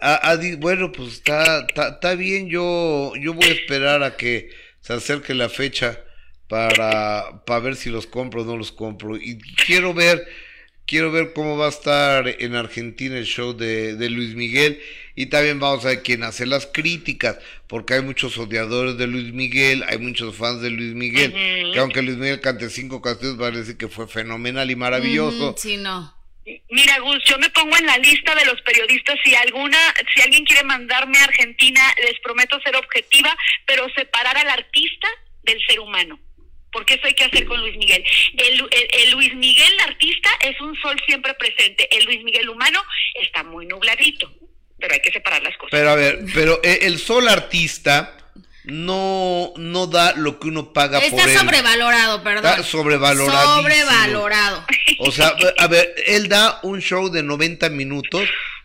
S1: a- Adi, bueno, pues está, está, está bien, yo, yo voy a esperar a que se acerque la fecha para, para ver si los compro o no los compro y quiero ver, quiero ver cómo va a estar en Argentina el show de, de Luis Miguel y también vamos a ver quién hace las críticas, porque hay muchos odiadores de Luis Miguel, hay muchos fans de Luis Miguel, que aunque Luis Miguel cante cinco canciones, van a decir que fue fenomenal y maravilloso.
S2: Sí, no.
S5: Mira, Gus, yo me pongo en la lista de los periodistas. Si alguna, si alguien quiere mandarme a Argentina, les prometo ser objetiva, pero separar al artista del ser humano. Porque eso hay que hacer con Luis Miguel. El, el- el Luis Miguel artista es un sol siempre presente. El Luis Miguel humano está muy nubladito. Pero hay que separar las cosas.
S1: Pero a ver, pero eh, el sol artista no, no da lo que uno paga por
S2: Está
S1: él.
S2: sobrevalorado, perdón.
S1: Está sobrevaloradísimo.
S2: Sobrevaloradado.
S1: O sea, a ver, él da un show de 90 minutos,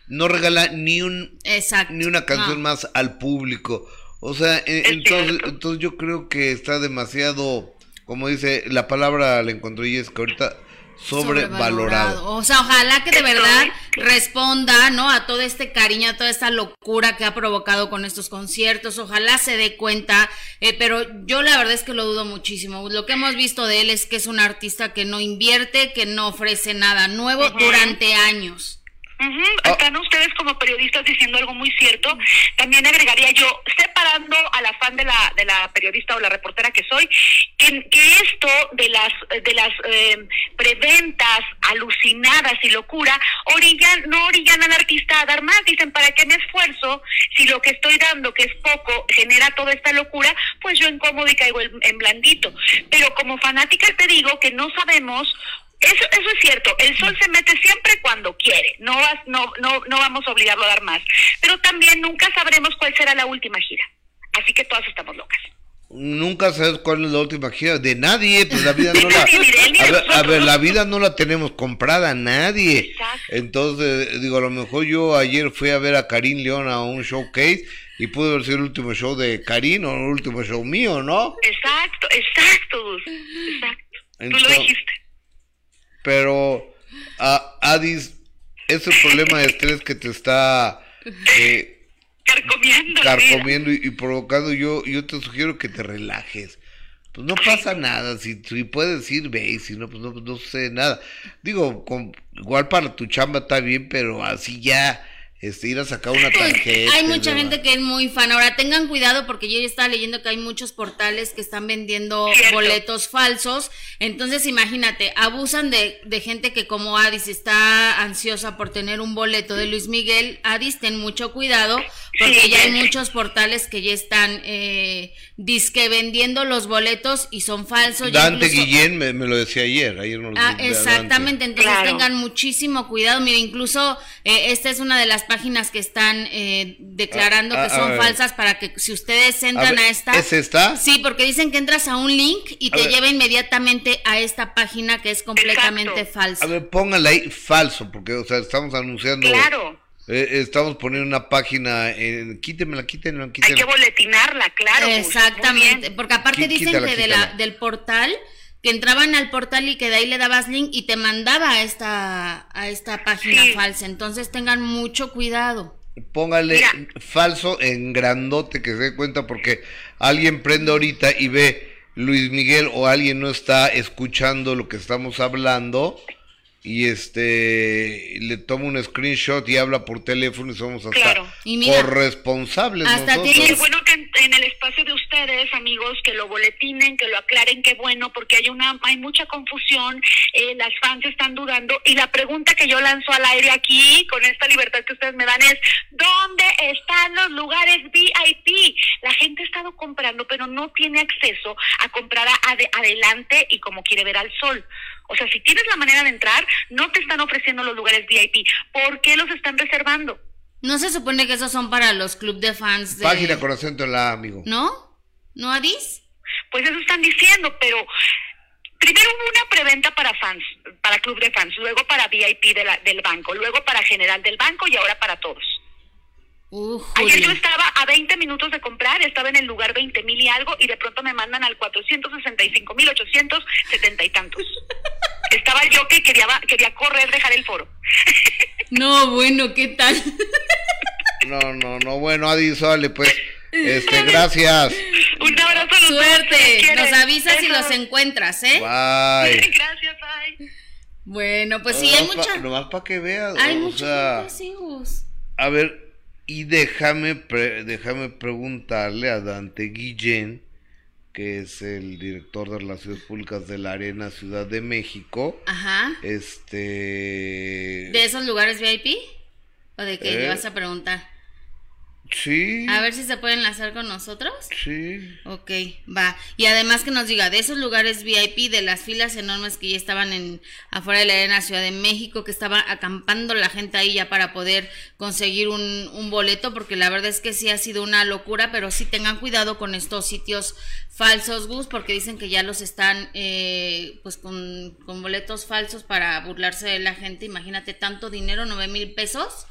S1: no regala ni un
S2: Exacto.
S1: ni una canción
S2: No.
S1: más al público. O sea, e-
S5: Es
S1: entonces, entonces yo creo que está demasiado, como dice, la palabra la encontré y es que ahorita sobrevalorado.
S2: O sea, ojalá que de verdad responda, ¿no? A todo este cariño, a toda esta locura que ha provocado con estos conciertos. Ojalá se dé cuenta, eh, pero yo la verdad es que lo dudo muchísimo. Lo que hemos visto de él es que es un artista que no invierte, que no ofrece nada nuevo durante años.
S1: Ah.
S5: Están ustedes como periodistas diciendo algo muy cierto. También agregaría yo, separando a la fan de la, de la periodista o la reportera que soy, que, que esto de las, de las eh, preventas alucinadas y locura, orillan, no orillan al artista a dar más. Dicen, ¿para qué me esfuerzo si lo que estoy dando, que es poco, genera toda esta locura? Pues yo en cómodo y caigo en, en blandito. Pero como fanática te digo que no sabemos eso, eso es cierto, el sol se mete siempre cuando quiere, no, vas, no, no, no vamos a obligarlo a dar más, pero también nunca sabremos cuál será la última gira, así que todas estamos locas.
S1: Nunca sabes cuál es la última gira de nadie, pues la vida no la... A ver, a ver, la vida no la tenemos comprada nadie.
S5: Exacto.
S1: Entonces, digo, a lo mejor yo ayer fui a ver a Karim León a un showcase y pudo haber sido el último show de Karim o el último show mío, ¿no?
S5: Exacto, exacto, exacto, tú lo dijiste.
S1: Pero, a Adis, ese problema de estrés que te está eh,
S5: Carcomiendo
S1: carcomiendo y, y provocando, yo, yo te sugiero que te relajes. Pues no pasa nada, si, si puedes ir, ve, y si no, pues no, pues no sucede nada. Digo, con- igual para tu chamba está bien, pero así ya, este, ir a sacar una tarjeta.
S2: hay mucha gente que es muy fan. Ahora tengan cuidado porque yo ya estaba leyendo que hay muchos portales que están vendiendo
S5: Cierto.
S2: boletos falsos. Entonces imagínate, abusan de, de gente que como Adis está ansiosa por tener un boleto de Luis Miguel. Adis, ten mucho cuidado porque
S5: Sí,
S2: ya hay
S5: sí.
S2: muchos portales que ya están eh, disque vendiendo los boletos y son falsos. Ya
S1: Dante
S2: incluso-
S1: Guillén me, me lo decía ayer, ayer nos lo
S2: Ah, exactamente, entonces
S5: Claro.
S2: tengan muchísimo cuidado. Mire, incluso eh, esta es una de las páginas que están eh, declarando
S1: Ah,
S2: que
S1: ah,
S2: son
S1: ver.
S2: falsas para que si ustedes entran
S1: A
S2: esta...
S1: ¿es esta?
S2: Sí, porque dicen que entras a un link y
S1: A
S2: te
S1: ver.
S2: lleva inmediatamente a esta página que es completamente
S5: Exacto.
S2: falsa.
S1: A ver, póngale ahí falso, porque, o sea, estamos anunciando...
S5: Claro,
S1: eh, estamos poniendo una página en... Quítemela, quítenla,
S5: hay que
S1: quítenla.
S5: boletinarla, claro.
S2: Exactamente, porque aparte dicen
S1: quítala,
S2: que de la, del portal, que entraban al portal y que de ahí le dabas link y te mandaba a esta, a esta página
S5: Sí.
S2: falsa. Entonces tengan mucho cuidado.
S1: Póngale
S5: Mira.
S1: falso en grandote que se dé cuenta porque alguien prende ahorita y ve Luis Miguel o alguien no está escuchando lo que estamos hablando y este le toma un screenshot y habla por teléfono y somos hasta
S5: Claro.
S2: Y mira,
S1: corresponsables
S2: hasta
S1: nosotros.
S2: tiene-
S5: Qué bueno que en, en el espacio de ustedes, amigos, que lo boletinen, que lo aclaren, qué bueno, porque hay una, hay mucha confusión, eh, las fans están dudando y la pregunta que yo lanzo al aire aquí, con esta libertad que ustedes me dan, es ¿dónde están los lugares VIP? La gente ha estado comprando, pero no tiene acceso a comprar a- ade- adelante y como quiere ver al sol. O sea, si tienes la manera de entrar, no te están ofreciendo los lugares VIP. ¿Por qué los están reservando?
S2: no se supone que esos son para los club de fans de...
S1: Página con acento en la, amigo.
S2: ¿No? ¿No, Adis?
S5: Pues eso están diciendo, pero primero hubo una preventa para fans, para club de fans, luego para VIP de la- del banco, luego para general del banco y ahora para todos.
S2: Uh,
S5: Ayer yo estaba a 20 minutos de comprar, estaba en el lugar 20 mil y algo y de pronto me mandan al 465 mil 870 y tantos. Estaba yo que quería, quería correr, dejar el foro.
S2: No, bueno, ¿qué tal?
S1: No, no, no, bueno, Adi, sale pues. Este, gracias.
S5: Un abrazo a los
S2: Suerte. Nos avisas si los encuentras, ¿eh?
S1: Bye.
S5: Gracias, bye.
S2: Bueno, pues sí, hay mucha...
S1: Nomás para que veas.
S2: Hay
S1: sea,
S2: Gus.
S1: A ver, y déjame, pre- déjame preguntarle a Dante Guillén, que es el director de Relaciones Públicas de la Arena Ciudad de México.
S2: Ajá.
S1: Este.
S2: ¿De esos lugares VIP? ¿O de qué
S1: Eh.
S2: le vas a preguntar?
S1: Sí.
S2: A ver si se pueden enlazar con nosotros.
S1: Sí.
S2: Ok, va. Y además que nos diga de esos lugares VIP, de las filas enormes que ya estaban en afuera de la Arena Ciudad de México, que estaba acampando la gente ahí ya para poder conseguir un, un boleto, porque la verdad es que sí ha sido una locura, pero sí tengan cuidado con estos sitios falsos, Gus, porque dicen que ya los están eh, pues con, con boletos falsos para burlarse de la gente. Imagínate tanto dinero, nueve mil pesos.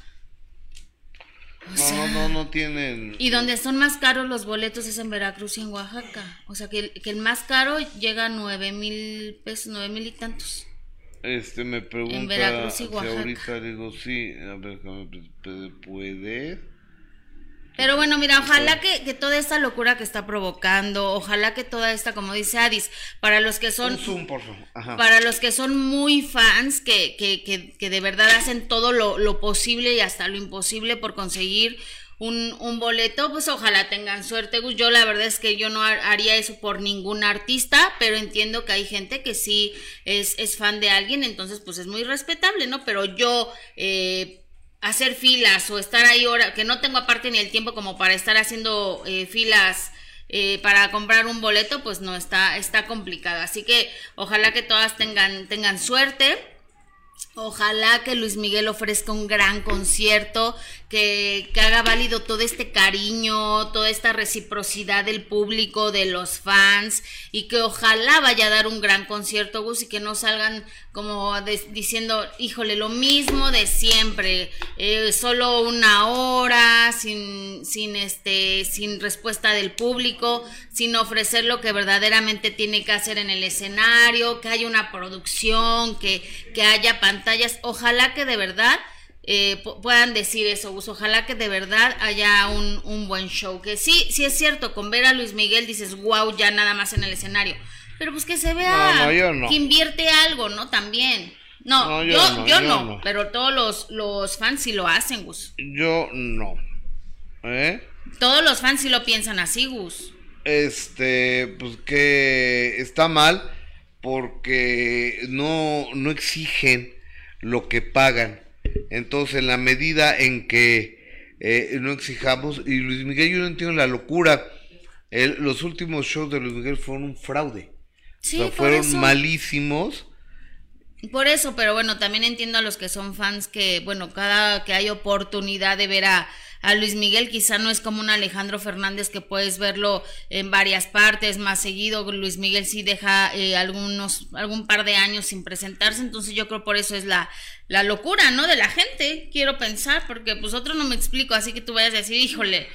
S1: No, no, no tienen.
S2: Y donde son más caros los boletos es en Veracruz y en Oaxaca. O sea que el, que el más caro llega a nueve mil pesos, nueve mil y tantos.
S1: Este me pregunta
S2: Veracruz y
S1: si
S2: Oaxaca.
S1: ahorita digo sí, a ver, déjame, ¿puede- puede.
S2: Pero bueno, mira, ojalá que, que toda esta locura que está provocando, ojalá que toda esta, como dice Adis, para los que son
S1: zoom, por favor. Ajá.
S2: para los que son muy fans, que, que, que, que de verdad hacen todo lo, lo posible y hasta lo imposible por conseguir un, un boleto, pues ojalá tengan suerte, Gus. Yo la verdad es que yo no har- haría eso por ningún artista, pero entiendo que hay gente que sí es, es fan de alguien, entonces pues es muy respetable, ¿no? Pero yo... Eh, hacer filas o estar ahí ahora, que no tengo aparte ni el tiempo como para estar haciendo eh, filas eh, para comprar un boleto, pues no está, está complicado. Así que ojalá que todas tengan, tengan suerte. Ojalá que Luis Miguel ofrezca un gran concierto, que, haga válido todo este cariño, toda esta reciprocidad del público, de los fans, y que ojalá vaya a dar un gran concierto, Gus, y que no salgan como diciendo, híjole, lo mismo de siempre, eh, solo una hora, sin, sin, este, sin respuesta del público, sin ofrecer lo que verdaderamente tiene que hacer en el escenario, que haya una producción, que, que haya pantallas. Ojalá que de verdad eh, pu- puedan decir eso, Gus. Ojalá que de verdad haya un, un buen show. Que sí, sí es cierto, con ver a Luis Miguel dices, wow, ya nada más en el escenario. Pero pues que se vea,
S1: No, no, yo no.
S2: que invierte algo, ¿no? También. No,
S1: No, yo
S2: yo,
S1: no.
S2: pero todos los, los fans sí lo hacen, Gus.
S1: Yo no. ¿Eh?
S2: Todos los fans sí lo piensan así, Gus.
S1: Este, pues que está mal porque no, no exigen lo que pagan. Entonces, en la medida en que eh, no exijamos, y Luis Miguel, yo no entiendo la locura. El- los últimos shows de Luis Miguel fueron un fraude.
S2: Sí,
S1: o sea, fueron
S2: eso.
S1: malísimos.
S2: Por eso, pero bueno, también entiendo a los que son fans que, bueno, cada que hay oportunidad de ver a, a Luis Miguel, quizá no es como un Alejandro Fernández que puedes verlo en varias partes más seguido. Luis Miguel sí deja eh, algunos, algún par de años sin presentarse, entonces yo creo por eso es la, la locura, ¿no? De la gente, quiero pensar, porque pues otro no me explico, así que tú vayas a decir, híjole,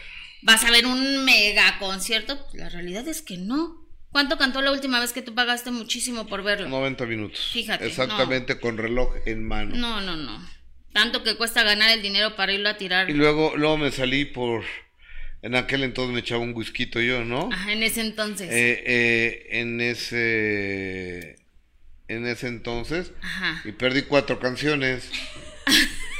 S2: vas a ver un mega concierto. La realidad es que no. ¿Cuánto cantó la última vez que tú pagaste muchísimo por verlo?
S1: 90 minutos.
S2: Fíjate,
S1: Exactamente con reloj en mano.
S2: No, no, no. Tanto que cuesta ganar el dinero para irlo a tirar.
S1: Y luego, luego me salí por En aquel entonces me echaba un whisky yo, ¿no?
S2: Ajá, en ese entonces.
S1: Eh, eh, en ese en ese entonces
S2: Ajá.
S1: y perdí cuatro canciones.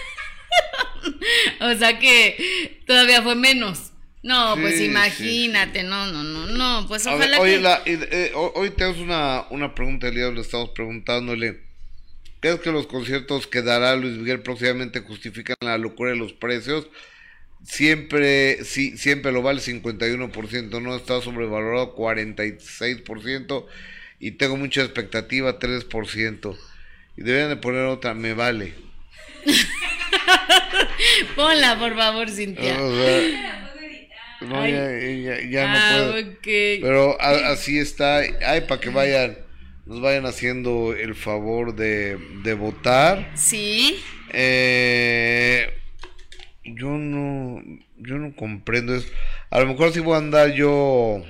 S2: O sea que todavía fue menos. No, pues
S1: Sí,
S2: imagínate, no, no, no, no, pues
S1: A ver,
S2: ojalá
S1: oye,
S2: que...
S1: la- eh, ho- hoy tenemos una, una pregunta del día, le estamos preguntándole, ¿crees que los conciertos que dará Luis Miguel próximamente justifican la locura de los precios? Siempre, sí, siempre lo vale 51%, no está sobrevalorado 46% y tengo mucha expectativa 3%. Y deberían de poner otra, me vale.
S2: Ponla, por favor, Cintia.
S1: O sea, no, ya, ya- ya no
S2: ah,
S1: puedo. Pero a- así está. Ay, para que vayan, nos vayan haciendo el favor de, de votar.
S2: Sí,
S1: Eh, yo no, yo no comprendo eso. A lo mejor sí voy a andar yo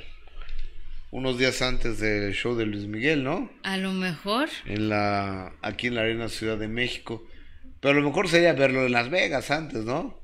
S1: unos días antes del show de Luis Miguel, ¿no?
S2: a lo mejor.
S1: En la, aquí en la Arena Ciudad de México. Pero a lo mejor sería verlo en Las Vegas antes, ¿no?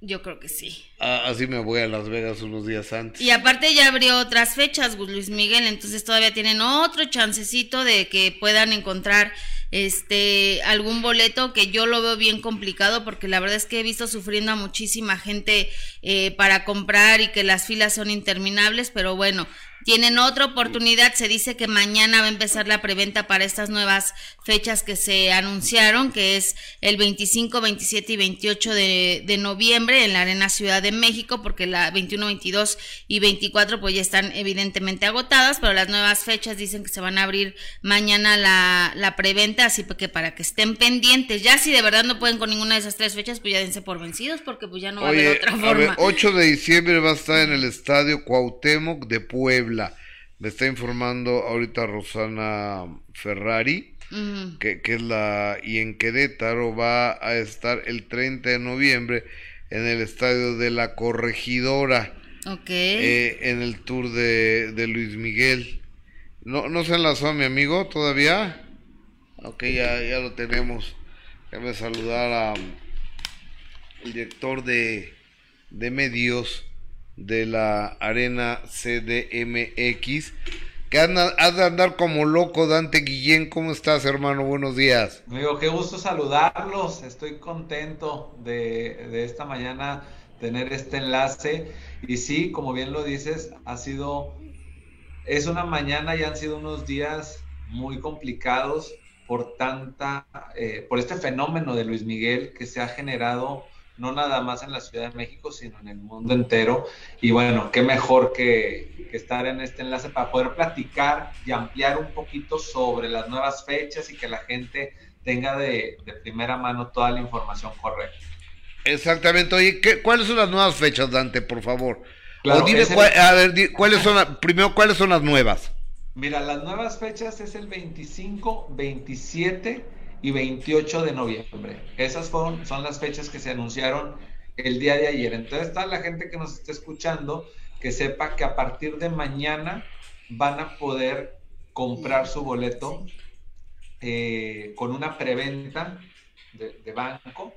S2: Yo creo que sí.
S1: Ah, así me voy a Las Vegas unos días antes.
S2: Y aparte ya abrió otras fechas, Gus Luis Miguel, entonces todavía tienen otro chancecito de que puedan encontrar este algún boleto que yo lo veo bien complicado porque la verdad es que he visto sufriendo a muchísima gente eh, para comprar y que las filas son interminables, pero bueno, tienen otra oportunidad, se dice que mañana va a empezar la preventa para estas nuevas fechas que se anunciaron, que es el 25, 27 y 28 de, de noviembre en la Arena Ciudad de México, porque la 21, 22 y 24 pues ya están evidentemente agotadas, pero las nuevas fechas dicen que se van a abrir mañana la, la preventa, así que para que estén pendientes, ya si de verdad no pueden con ninguna de esas tres fechas, pues ya dense por vencidos, porque pues ya no va a haber otra
S1: a
S2: forma.
S1: ver, 8 de diciembre va a estar en el estadio Cuauhtémoc de Puebla. Me está informando ahorita Rosana Ferrari, que, que es la... Y en Querétaro va a estar el 30 de noviembre en el estadio de la Corregidora,
S2: Ok.
S1: eh, en el tour de, de Luis Miguel. ¿No, ¿No se enlazó mi amigo todavía? Ok, ya, ya lo tenemos. Déjame saludar a el director de, de medios de la Arena CDMX. Que anda, has de andar como loco, Dante Guillén. ¿Cómo estás, hermano? Buenos días.
S6: Amigo, qué gusto saludarlos. Estoy contento de, de esta mañana tener este enlace. Y sí, como bien lo dices, ha sido, es una mañana y han sido unos días muy complicados por tanta, eh, por este fenómeno de Luis Miguel que se ha generado no nada más en la Ciudad de México, sino en el mundo entero. Y bueno, qué mejor que, que estar en este enlace para poder platicar y ampliar un poquito sobre las nuevas fechas y que la gente tenga de, de primera mano toda la información correcta.
S1: Exactamente. Oye, ¿qué, ¿cuáles son las nuevas fechas, Dante, por favor?
S6: Claro,
S1: dime,
S6: es el-
S1: cuál- a ver, di- ¿cuáles son primero, cuáles son las nuevas?
S6: Mira, las nuevas fechas es el 25, 27 y 28 de noviembre. Esas son las fechas que se anunciaron el día de ayer. Entonces, está la gente que nos está escuchando que sepa que a partir de mañana van a poder comprar su boleto eh, con una preventa de, de banco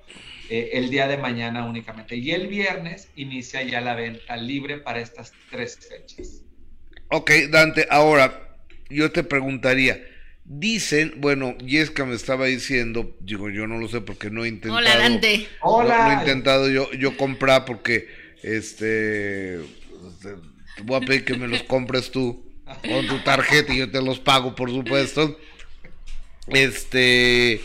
S6: eh, el día de mañana únicamente. Y el viernes inicia ya la venta libre para estas tres fechas.
S1: Ok, Dante, ahora yo te preguntaría, dicen, bueno, Yesca me estaba diciendo, digo, yo no lo sé porque no he intentado.
S2: Hola, Dante.
S1: No,
S6: Hola.
S1: no he intentado yo, yo comprar porque, este, este, te voy a pedir que me los compres tú con tu tarjeta y yo te los pago, por supuesto. Este,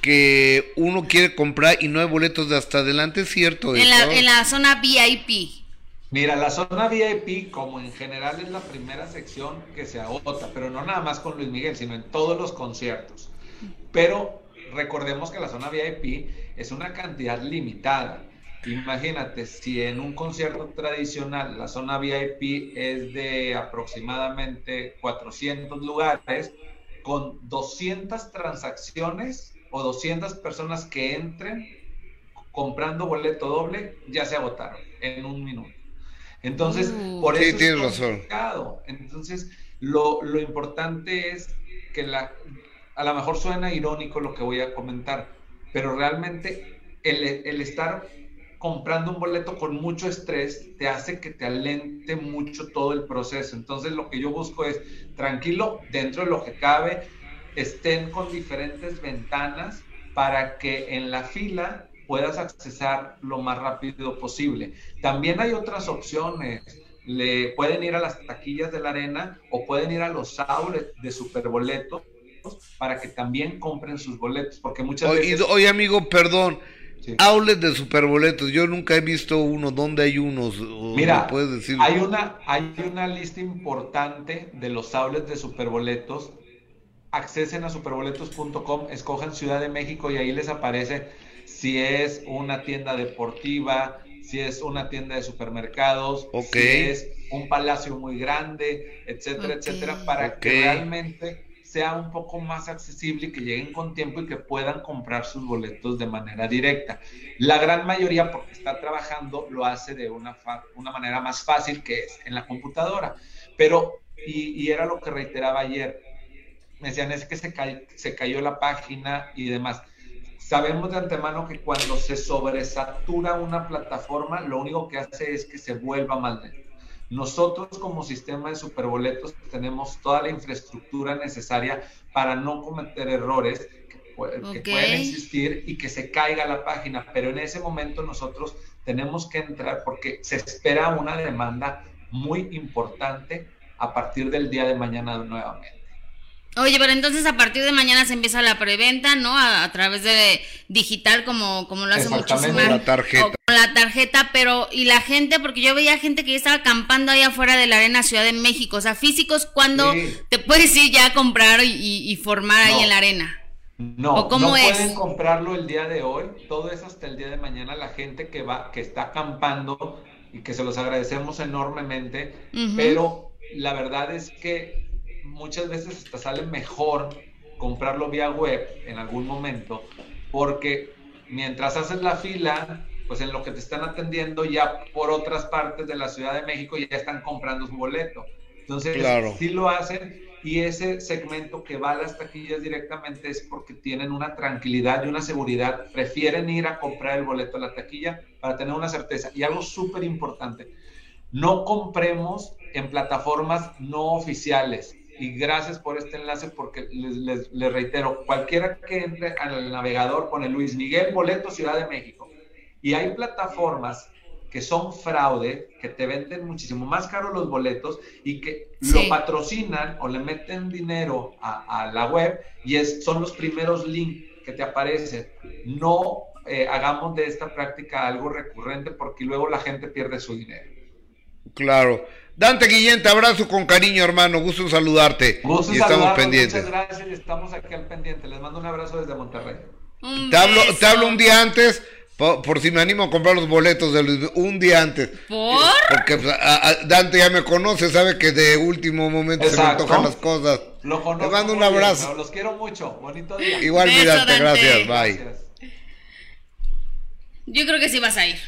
S1: que uno quiere comprar y no hay boletos de hasta adelante, ¿es cierto?
S2: En la, en la zona VIP.
S6: Mira, la zona VIP, como en general es la primera sección que se agota, pero no nada más con Luis Miguel, sino en todos los conciertos. Pero recordemos que la zona VIP es una cantidad limitada. Imagínate, si en un concierto tradicional la zona VIP es de aproximadamente 400 lugares, con 200 transacciones o 200 personas que entren comprando boleto doble, ya se agotaron en un minuto. Entonces,
S2: Uh.
S6: por
S1: Sí,
S6: eso
S1: tienes
S6: es
S1: razón.
S6: complicado. Entonces, lo, lo importante es que la, a lo mejor suena irónico lo que voy a comentar, pero realmente el, el estar comprando un boleto con mucho estrés te hace que te alente mucho todo el proceso. Entonces lo que yo busco es tranquilo, dentro de lo que cabe, estén con diferentes ventanas para que en la fila puedas accesar lo más rápido posible. También hay otras opciones. Le pueden ir a las taquillas de la arena o pueden ir a los outlets de superboletos para que también compren sus boletos, porque muchas
S1: Oye,
S6: veces...
S1: oye, amigo, perdón.
S6: Sí.
S1: Outlet de superboletos, yo nunca he visto uno. ¿Dónde hay unos? ¿O
S6: Mira,
S1: puedes decir?
S6: hay una, hay una lista importante de los outlets de superboletos. Accesen a superboletos.com, escojan Ciudad de México y ahí les aparece si es una tienda deportiva, si es una tienda de supermercados, si es un palacio muy grande, etcétera, etcétera, para que realmente sea un poco más accesible y que lleguen con tiempo y que puedan comprar sus boletos de manera directa. La gran mayoría, porque está trabajando, lo hace de una, fa- una manera más fácil que es en la computadora. Pero, y, y era lo que reiteraba ayer, me decían, es que se, ca- se cayó la página y demás. Sabemos de antemano que cuando se sobresatura una plataforma, lo único que hace es que se vuelva más lento. Nosotros como sistema de superboletos tenemos toda la infraestructura necesaria para no cometer errores que, pu- que
S2: Ok.
S6: pueden existir y que se caiga la página, pero en ese momento nosotros tenemos que entrar porque se espera una demanda muy importante a partir del día de mañana nuevamente.
S2: Oye, pero entonces a partir de mañana se empieza la preventa, ¿no? A, a través de digital, como, como lo hace muchísima.
S1: Con la tarjeta.
S2: o con la tarjeta, pero, y la gente, porque yo veía gente que ya estaba acampando ahí afuera de la Arena Ciudad de México. O sea, físicos, cuando
S6: Sí.
S2: te puedes ir ya a comprar y, formar ahí en la arena?
S6: No,
S2: ¿O cómo
S6: no
S2: es?
S6: pueden comprarlo el día de hoy, todo es hasta el día de mañana. La gente que va, que está acampando y que se los agradecemos enormemente, pero la verdad es que muchas veces hasta sale mejor comprarlo vía web en algún momento, porque mientras haces la fila, pues en lo que te están atendiendo ya por otras partes de la Ciudad de México ya están comprando su boleto. Entonces,
S1: Claro.
S6: sí lo hacen y ese segmento que va a las taquillas directamente es porque tienen una tranquilidad y una seguridad, prefieren ir a comprar el boleto a la taquilla para tener una certeza. Y algo súper importante, no compremos en plataformas no oficiales. Y gracias por este enlace porque les, les- les reitero, cualquiera que entre al navegador pone Luis Miguel Boleto Ciudad de México. Y hay plataformas que son fraude, que te venden muchísimo más caro los boletos y que
S2: Sí.
S6: lo patrocinan o le meten dinero a, a la web y es, son los primeros links que te aparecen. No eh, hagamos de esta práctica algo recurrente porque luego la gente pierde su dinero.
S1: Claro. Dante Guillén, te abrazo con cariño, hermano. Gusto en saludarte.
S6: Gusto
S1: y estamos pendientes.
S6: Muchas gracias, estamos aquí al pendiente. Les mando un abrazo desde Monterrey.
S2: Un
S1: Te hablo, te hablo un día antes, por, por si me animo a comprar los boletos de Luis. Un día antes.
S2: ¿Por?
S1: Porque pues, a- a- Dante ya me conoce, sabe que de último momento se me antojan las cosas.
S6: Lo conozco
S1: Te mando un
S6: bien,
S1: abrazo.
S6: los quiero mucho. Bonito día.
S1: Igual,
S2: Beso,
S1: mírate,
S2: Dante.
S1: gracias, bye.
S6: Gracias.
S2: Yo creo que sí vas a ir.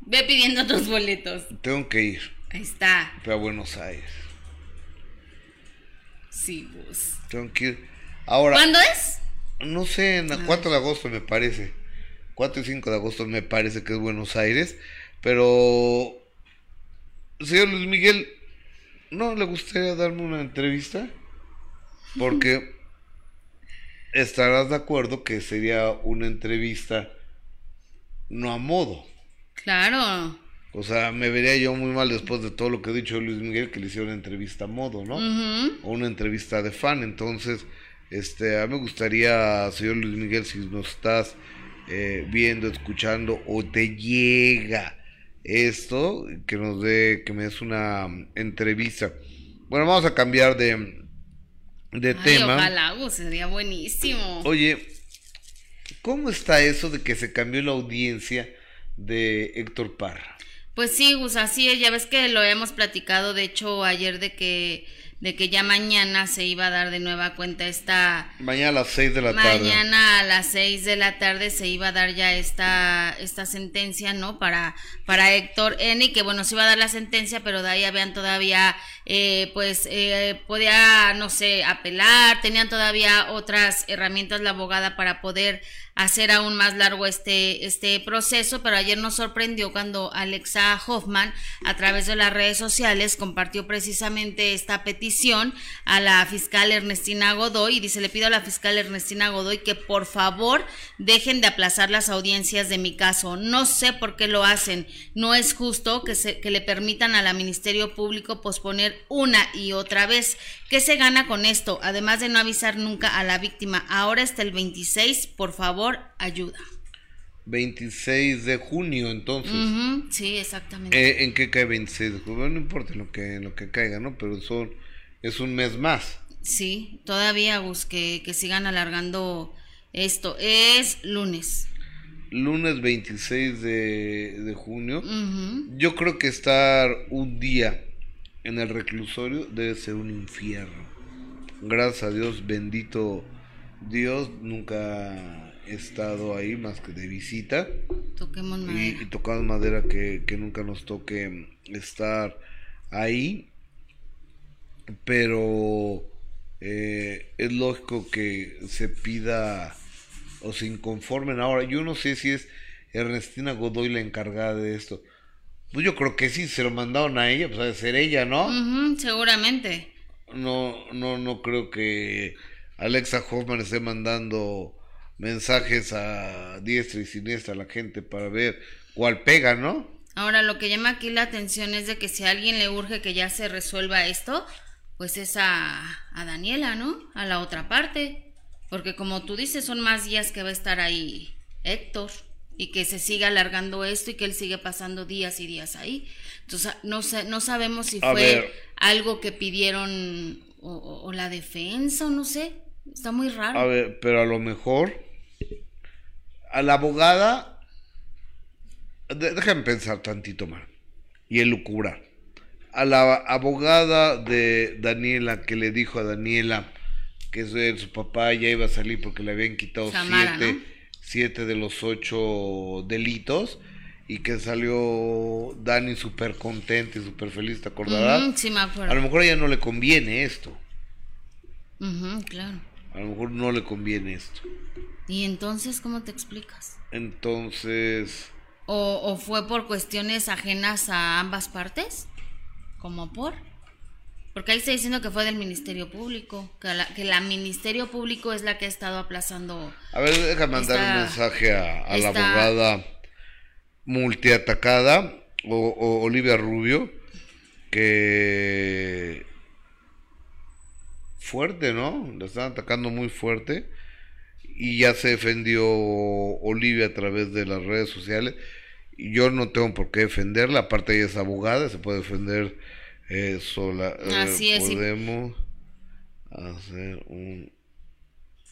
S2: Ve pidiendo otros boletos.
S1: Tengo que ir
S2: Ahí está.
S1: a Buenos Aires.
S2: Sí, Gus.
S1: Tengo que ir. Ahora,
S2: ¿Cuándo es?
S1: no sé, en el 4 de agosto me parece. 4 y 5 de agosto me parece que es Buenos Aires. Pero, señor Luis Miguel, ¿no le gustaría darme una entrevista? Porque estarás de acuerdo que sería una entrevista no a modo.
S2: Claro.
S1: O sea, me vería yo muy mal después de todo lo que ha dicho Luis Miguel que le hiciera una entrevista a modo, ¿no? O una entrevista de fan. Entonces, este, a mí me gustaría, señor Luis Miguel, si nos estás eh, viendo, escuchando o te llega esto, que nos dé, que me des una mm, entrevista. Bueno, vamos a cambiar de, de
S2: Ay,
S1: tema.
S2: ojalá, sería buenísimo.
S1: Oye, ¿cómo está eso de que se cambió la audiencia de Héctor Parra?
S2: Pues sí, Gus, así es. Ya ves que lo hemos platicado, de hecho, ayer de que de que ya mañana se iba a dar de nueva cuenta esta...
S1: Mañana a las 6 de la tarde.
S2: Mañana a las 6 de la tarde se iba a dar ya esta, esta sentencia, ¿no? Para, para Héctor N, que bueno, se iba a dar la sentencia, pero de ahí habían todavía, eh, pues, eh, podía, no sé, apelar, tenían todavía otras herramientas la abogada para poder hacer aún más largo este, este proceso, pero ayer nos sorprendió cuando Alexa Hoffman, a través de las redes sociales, compartió precisamente esta petición a la fiscal Ernestina Godoy y dice, le pido a la fiscal Ernestina Godoy que por favor dejen de aplazar las audiencias de mi caso. No sé por qué lo hacen. No es justo que, se, que le permitan a la Ministerio Público posponer una y otra vez. ¿Qué se gana con esto? Además de no avisar nunca a la víctima. Ahora está el 26, por favor ayuda.
S1: 26 de junio, entonces.
S2: sí, exactamente.
S1: Eh, ¿En qué cae 26 de junio? No importa lo que, lo que caiga, ¿no? Pero son, es un mes más.
S2: Sí, todavía, Gus, que, que sigan alargando esto. Es lunes.
S1: Lunes 26 de, de junio. Yo creo que estar un día en el reclusorio debe ser un infierno. Gracias a Dios, bendito Dios, nunca estado ahí más que de visita.
S2: Toquemos madera.
S1: Y, tocamos madera que, nunca nos toque estar ahí. Pero eh, es lógico que se pida o se inconformen. Ahora, yo no sé si es Ernestina Godoy la encargada de esto. Pues yo creo que sí, se lo mandaron a ella, pues a ser ella, ¿no?
S2: seguramente.
S1: No, no, no creo que Alexa Hoffman esté mandando mensajes a diestra y siniestra a la gente para ver cuál pega, ¿no?
S2: Ahora, lo que llama aquí la atención es de que si a alguien le urge que ya se resuelva esto, pues es a, a Daniela, ¿no? A la otra parte. Porque como tú dices, son más días que va a estar ahí Héctor y que se siga alargando esto y que él sigue pasando días y días ahí. Entonces, no, no sabemos si fue algo que pidieron o, o, la defensa o no sé. Está muy raro.
S1: A ver, pero a lo mejor a la abogada, déjame pensar tantito más, y elucubrar. A la abogada de Daniela que le dijo a Daniela que su papá ya iba a salir porque le habían quitado siete, de los ocho delitos y que salió Dani súper contenta y súper feliz, ¿te acordarás?
S2: sí, me acuerdo.
S1: A lo mejor a ella no le conviene esto.
S2: claro.
S1: A lo mejor no le conviene esto.
S2: ¿Y entonces cómo te explicas?
S1: Entonces...
S2: ¿O, fue por cuestiones ajenas a ambas partes? ¿Como por? Porque ahí está diciendo que fue del Ministerio Público, que la, que la Ministerio Público es la que ha estado aplazando.
S1: A ver, déjame mandar un mensaje a, la abogada multiatacada, o, o Olivia Rubio, que fuerte, ¿no? La están atacando muy fuerte y ya se defendió Olivia a través de las redes sociales. Y yo no tengo por qué defenderla, aparte ella es abogada, se puede defender eh, sola.
S2: Eh, Así es.
S1: Podemos hacer un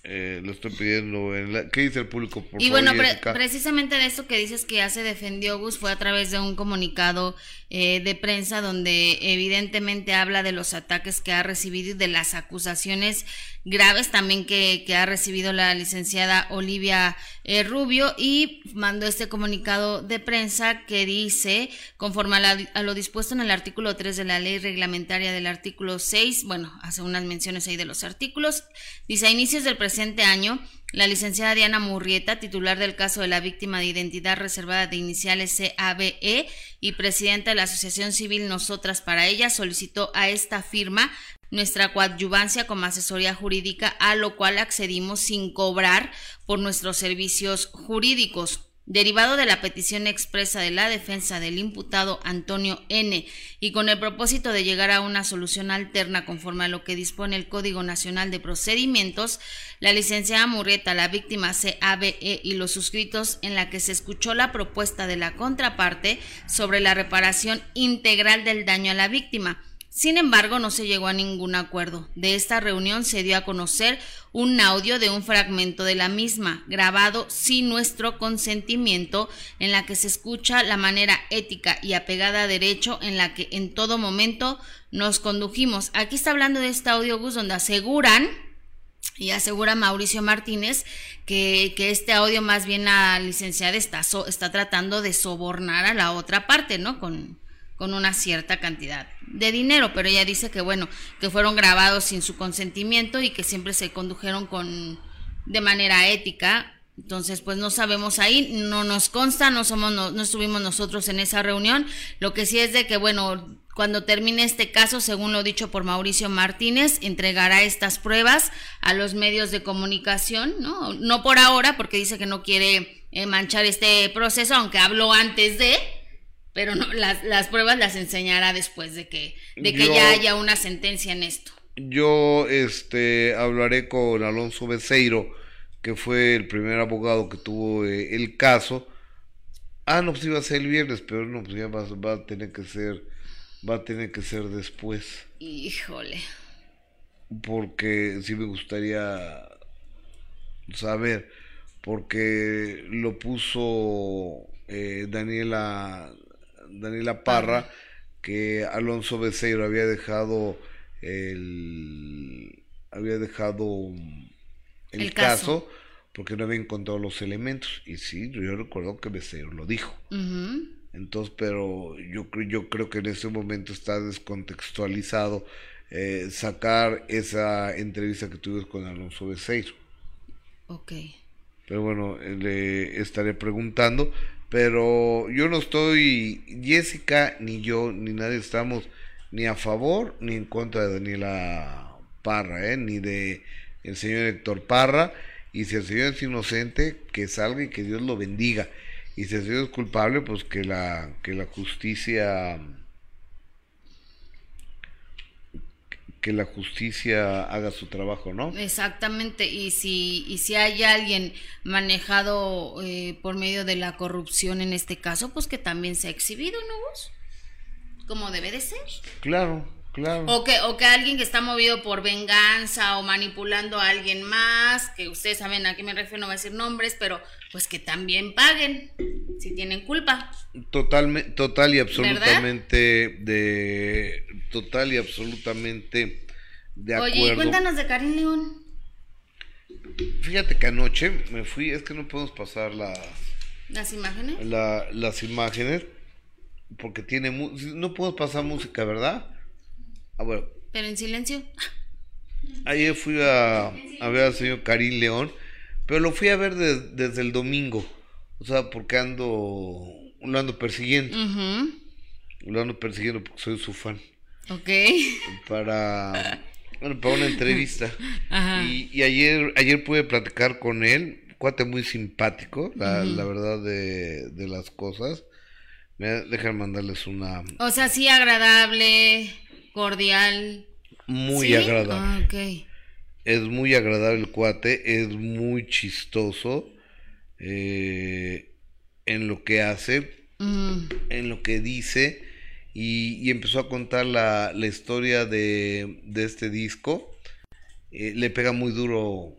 S1: eh, lo estoy pidiendo. En ¿Qué dice el público?
S2: Por y bueno, precisamente de esto que dices que ya se defendió Gus fue a través de un comunicado eh, de prensa donde evidentemente habla de los ataques que ha recibido y de las acusaciones graves también que, que ha recibido la licenciada Olivia eh, Rubio y mandó este comunicado de prensa que dice, conforme a, a, lo dispuesto en el artículo 3 de la ley reglamentaria del artículo 6, bueno, hace unas menciones ahí de los artículos, dice a inicios del presente año, la licenciada Diana Murrieta, titular del caso de la víctima de identidad reservada de iniciales CABE y presidenta de la Asociación Civil Nosotras para ella, solicitó a esta firma nuestra coadyuvancia como asesoría jurídica, a lo cual accedimos sin cobrar por nuestros servicios jurídicos. Derivado de la petición expresa de la defensa del imputado Antonio N. y con el propósito de llegar a una solución alterna conforme a lo que dispone el Código Nacional de Procedimientos, la licenciada Murrieta, la víctima CABE y los suscritos en la que se escuchó la propuesta de la contraparte sobre la reparación integral del daño a la víctima Sin embargo, no se llegó a ningún acuerdo. De esta reunión se dio a conocer un audio de un fragmento de la misma, grabado sin nuestro consentimiento, en la que se escucha la manera ética y apegada a derecho en la que en todo momento nos condujimos. Aquí está hablando de este audio, Gus, donde aseguran y asegura Mauricio Martínez que, que, este audio más bien la licenciada está, so, está tratando de sobornar a la otra parte, ¿no? Con, con una cierta cantidad de dinero, pero ella dice que bueno, que fueron grabados sin su consentimiento y que siempre se condujeron con de manera ética. Entonces, pues no sabemos ahí, no nos consta, no somos no, no estuvimos nosotros en esa reunión. Lo que sí es de que bueno, cuando termine este caso, según lo dicho por Mauricio Martínez, entregará estas pruebas a los medios de comunicación, ¿no? No por ahora, porque dice que no quiere eh, manchar este proceso, aunque habló antes de, pero no, las, las pruebas las enseñará después de que, de que
S1: Yo-
S2: ya haya una sentencia en esto.
S1: Yo este hablaré con Alonso Becerro, que fue el primer abogado que tuvo eh, el caso. Ah, no, pues iba a ser el viernes, pero no, pues ya va, va a tener que ser, va a tener que ser después,
S2: Híjole.
S1: porque sí me gustaría saber, porque lo puso eh, Daniela, Daniela Parra, que Alonso Becerro había dejado el, había dejado el,
S2: El
S1: caso.
S2: caso.
S1: porque no había encontrado los elementos. Y sí, yo recuerdo que Becerro lo dijo. Entonces, pero yo, creo- yo creo que en ese momento está descontextualizado eh, sacar esa entrevista que tuvimos con Alonso Becerro.
S2: Ok.
S1: Pero bueno, eh, le estaré preguntando. Pero yo no estoy, Jessica, ni yo, ni nadie estamos ni a favor ni en contra de Daniela Parra, ¿eh? ni de el señor Héctor Parra. Y si el señor es inocente, que salga y que Dios lo bendiga. Y si el señor es culpable, pues que la, que la justicia que la justicia haga su trabajo, ¿no?
S2: Exactamente, y si, y si hay alguien manejado eh, por medio de la corrupción en este caso, pues que también sea exhibido, ¿no vos? Como debe de ser.
S1: Claro, claro.
S2: O que, o que alguien que está movido por venganza o manipulando a alguien más, que ustedes saben a qué me refiero, no voy a decir nombres, pero pues que también paguen si tienen culpa.
S1: Totalmente, total y absolutamente de total y absolutamente de
S2: Oye,
S1: acuerdo.
S2: cuéntanos de Karim León.
S1: Fíjate que anoche me fui, es que no podemos pasar las
S2: Las imágenes.
S1: la- las imágenes porque tiene no podemos pasar música, ¿verdad? Ah, bueno,
S2: Pero en silencio.
S1: ayer fui a, a ver al señor Karim León, pero lo fui a ver de- desde el domingo. O sea, porque ando lo ando persiguiendo, lo ando persiguiendo porque soy su fan.
S2: Ok.
S1: para, bueno, para una entrevista.
S2: Ajá.
S1: Y, y ayer, ayer pude platicar con él, cuate muy simpático, la, la verdad de, de las cosas. Me dejan mandarles una
S2: O sea, sí, agradable, cordial.
S1: muy
S2: ¿Sí?
S1: agradable.
S2: Ah.
S1: Es muy agradable el cuate, es muy chistoso eh, en lo que hace,
S2: Mm,
S1: en lo que dice. Y, y empezó a contar la, la historia de, de este disco. Eh, le pega muy duro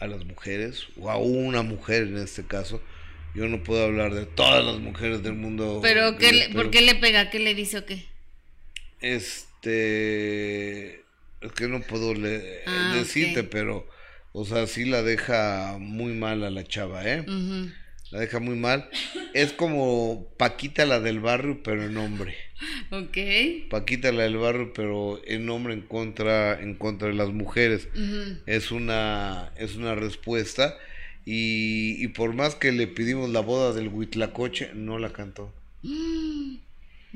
S1: a las mujeres, o a una mujer en este caso. Yo no puedo hablar de todas las mujeres del mundo.
S2: Pero, ¿qué le-
S1: pero-
S2: ¿por qué le pega? ¿Qué le dice o qué?
S1: Este. Es que no puedo le-
S2: Ah,
S1: decirte, pero. O sea, sí la deja muy mal a la chava, ¿eh? La deja muy mal. Es como Paquita la del barrio, pero en hombre.
S2: Ok.
S1: Paquita la del barrio, pero en hombre en contra, en contra de las mujeres. Es una, es una respuesta. Y, y por más que le pedimos la boda del Huitlacoche, no la cantó.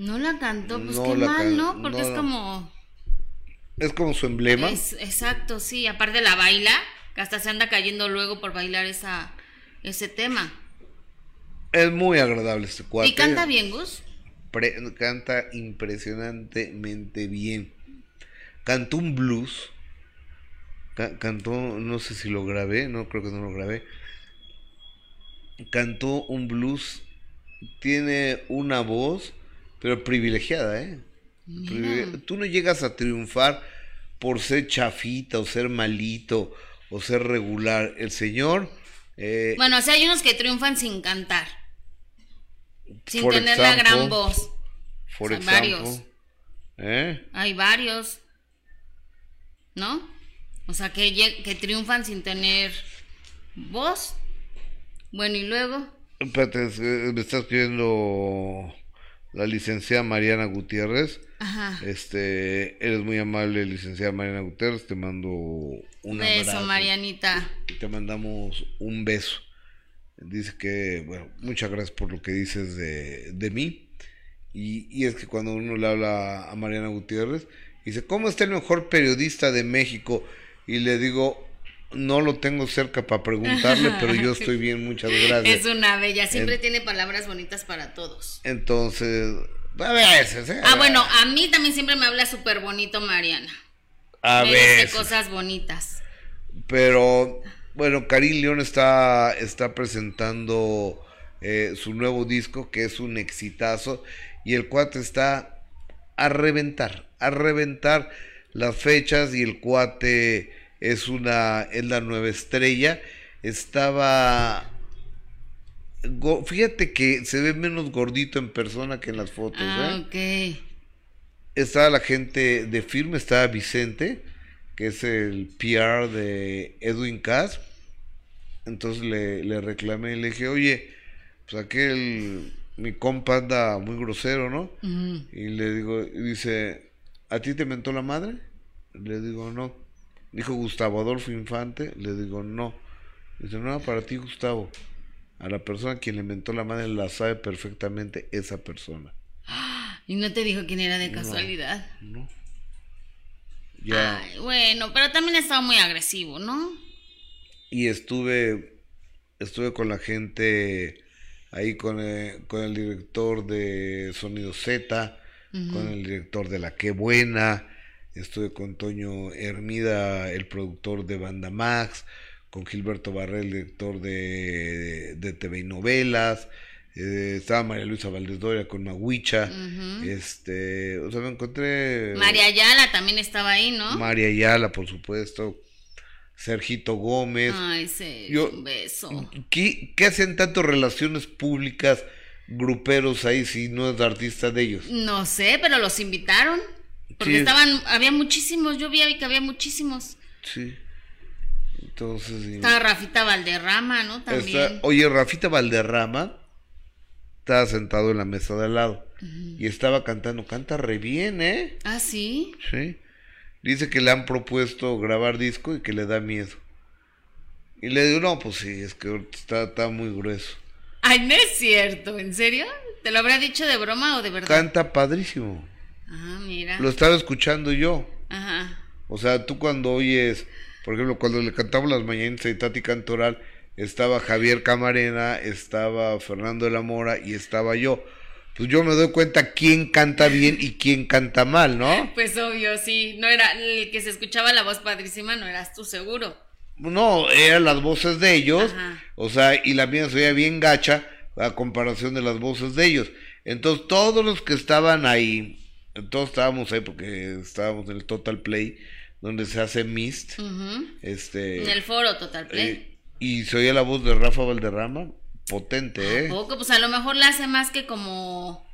S2: No la cantó, pues
S1: No
S2: qué mal, ¿no? Porque
S1: no,
S2: es como...
S1: Es como su emblema.
S2: Es, exacto, sí. Aparte la baila, que hasta se anda cayendo luego por bailar esa, ese tema.
S1: Es muy agradable este cuate.
S2: ¿Y canta bien, Gus?
S1: Pre- canta impresionantemente bien. Cantó un blues. Ca- cantó, no sé si lo grabé, no creo que no lo grabé. Cantó un blues. Tiene una voz, pero privilegiada, ¿eh? Tú no llegas a triunfar por ser chafita o ser malito o ser regular. El Señor, eh,
S2: Bueno, o sea, hay unos que triunfan sin cantar. Sin tener la gran voz.
S1: por
S2: o sea, varios.
S1: ¿eh?
S2: Hay varios. ¿No? O sea, que, que triunfan sin tener voz. Bueno, y luego.
S1: Espérate, es- eh, me está escribiendo la licenciada Mariana Gutiérrez.
S2: Ajá.
S1: Este, eres muy amable, licenciada Mariana Gutiérrez. Te mando un
S2: Beso,
S1: abrazo.
S2: Marianita.
S1: y te mandamos un beso. Dice que, bueno, muchas gracias por lo que dices de, de mí. Y, y es que cuando uno le habla a Mariana Gutiérrez, dice, ¿cómo está el mejor periodista de México? Y le digo, no lo tengo cerca para preguntarle, pero yo estoy bien, muchas gracias.
S2: Es una bella. Siempre
S1: En-
S2: tiene palabras bonitas para todos.
S1: Entonces, a veces, ¿eh?
S2: Ah, bueno, a mí también siempre me habla súper bonito Mariana.
S1: a
S2: Me dice cosas bonitas.
S1: Pero bueno, Karim León está, está presentando eh, su nuevo disco, que es un exitazo, y el cuate está a reventar, a reventar las fechas, y el cuate es una, es la nueva estrella. Estaba fíjate que se ve menos gordito en persona que en las fotos,
S2: Ah,
S1: ¿eh?
S2: ok.
S1: estaba la gente de firme, estaba Vicente, que es el PR de Edwin Cass. Entonces le, le reclamé y le dije, oye, pues aquel, mi compa anda muy grosero, ¿no? Y le digo, y dice, ¿a ti te mentó la madre? Le digo, no. Dijo Gustavo Adolfo Infante, le digo, no. Dice, no, para ti, Gustavo. A la persona quien le mentó la madre la sabe perfectamente esa persona.
S2: Y no te dijo quién era de casualidad.
S1: ¿No? Ya.
S2: Ay, bueno, pero también estaba muy agresivo, ¿no?
S1: y estuve estuve con la gente ahí con el, con el director de Sonido Z, con el director de La Qué Buena, estuve con Toño Hermida, el productor de Banda Max, con Gilberto Barrel, el director de, de TV y Novelas, eh, estaba María Luisa Valdés Doria con Maguicha, este, o sea, me encontré
S2: María Ayala también estaba ahí, ¿no?
S1: María Ayala, por supuesto, Sergito Gómez,
S2: Ay, sí,
S1: Yo-
S2: un beso.
S1: ¿Qué, qué hacen tanto relaciones públicas gruperos ahí si no es artista de ellos?
S2: No sé, pero los invitaron. Porque
S1: Sí.
S2: estaban, había muchísimos, yo vi que había muchísimos.
S1: Sí. Entonces.
S2: Estaba Rafita Valderrama, ¿no?
S1: Está-
S2: También.
S1: oye, Rafita Valderrama estaba sentado en la mesa de al lado y estaba cantando, canta re bien, ¿eh?
S2: Ah, sí.
S1: Sí. Dice que le han propuesto grabar disco y que le da miedo. Y le digo, no, pues sí, es que está, está muy grueso.
S2: Ay, no es cierto, ¿en serio? ¿Te lo habrá dicho de broma o de verdad?
S1: Canta padrísimo.
S2: Ah, mira.
S1: Lo estaba escuchando yo.
S2: Ajá.
S1: O sea, tú cuando oyes, por ejemplo, cuando le cantamos las mañanitas a Tati Cantoral, estaba Javier Camarena, estaba Fernando de la Mora y estaba yo. Pues yo me doy cuenta quién canta bien y quién canta mal, ¿no?
S2: Pues obvio, sí. No era el que se escuchaba la voz padrísima, no eras tú seguro.
S1: No, eran las voces de ellos,
S2: Ajá.
S1: o sea, y la mía se oía bien gacha a comparación de las voces de ellos. Entonces, todos los que estaban ahí, todos estábamos ahí porque estábamos en el Total Play, donde se hace Mist, este...
S2: En el foro Total Play.
S1: Eh, y se oía la voz de Rafa Valderrama, potente, ¿eh?
S2: Poco, pues a lo mejor la hace más que como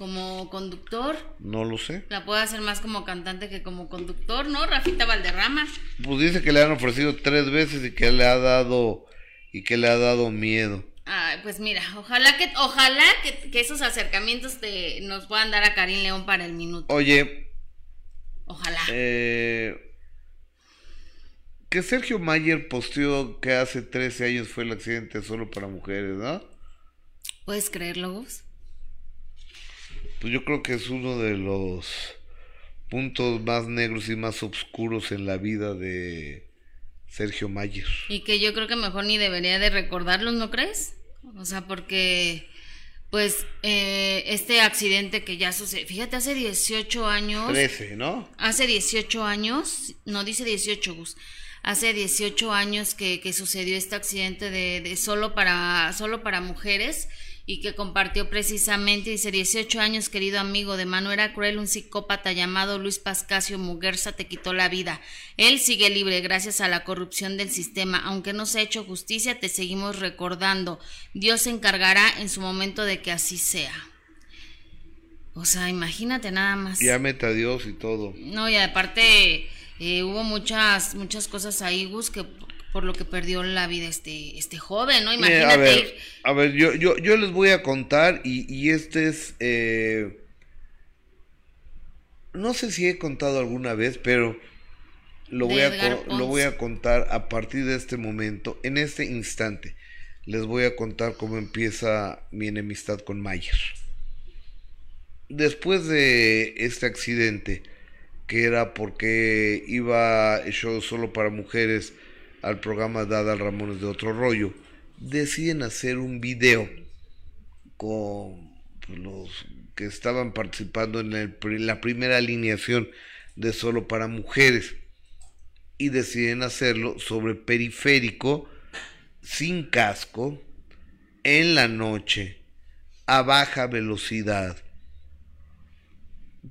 S2: como conductor.
S1: No lo sé.
S2: La puede hacer más como cantante que como conductor, ¿no? Rafita Valderrama.
S1: Pues dice que le han ofrecido tres veces y que le ha dado y que le ha dado miedo.
S2: Ay, pues mira, ojalá que ojalá que, que esos acercamientos te, nos puedan dar a Karim León para el minuto.
S1: Oye,
S2: Ojalá.
S1: eh, que Sergio Mayer posteó que hace 13 años fue el accidente solo para mujeres, ¿no?
S2: ¿Puedes creerlo, Gus?
S1: Pues yo creo que es uno de los puntos más negros y más oscuros en la vida de Sergio Mayer.
S2: Y que yo creo que mejor ni debería de recordarlos, ¿no crees? O sea, porque, pues, eh, este accidente que ya sucedió, fíjate, hace 18 años,
S1: 13, ¿no?
S2: hace 18 años, no dice 18, Gus, hace 18 años que, que sucedió este accidente de, de solo para, solo para mujeres, y que compartió precisamente, dice 18 años querido amigo de Mano era cruel, un psicópata llamado Luis Pascasio Muguerza te quitó la vida. Él sigue libre gracias a la corrupción del sistema, aunque no se ha hecho justicia, te seguimos recordando. Dios se encargará en su momento de que así sea. O sea, imagínate nada más.
S1: Ya meta a Dios y todo.
S2: No, y aparte eh, hubo muchas muchas cosas ahí, Gus, que por lo que perdió la vida este este joven, ¿no? Imagínate.
S1: a ver, a ver yo, yo, yo les voy a contar y, y este es... Eh, no sé si he contado alguna vez, pero lo voy, a, lo voy a contar a partir de este momento, en este instante. Les voy a contar cómo empieza mi enemistad con Mayer. Después de este accidente, que era porque iba yo solo para mujeres al programa Dada Ramones de Otro Rollo, deciden hacer un video con pues, los que estaban participando en, el, la primera alineación de Solo para Mujeres. Y deciden hacerlo sobre periférico, sin casco, en la noche, a baja velocidad.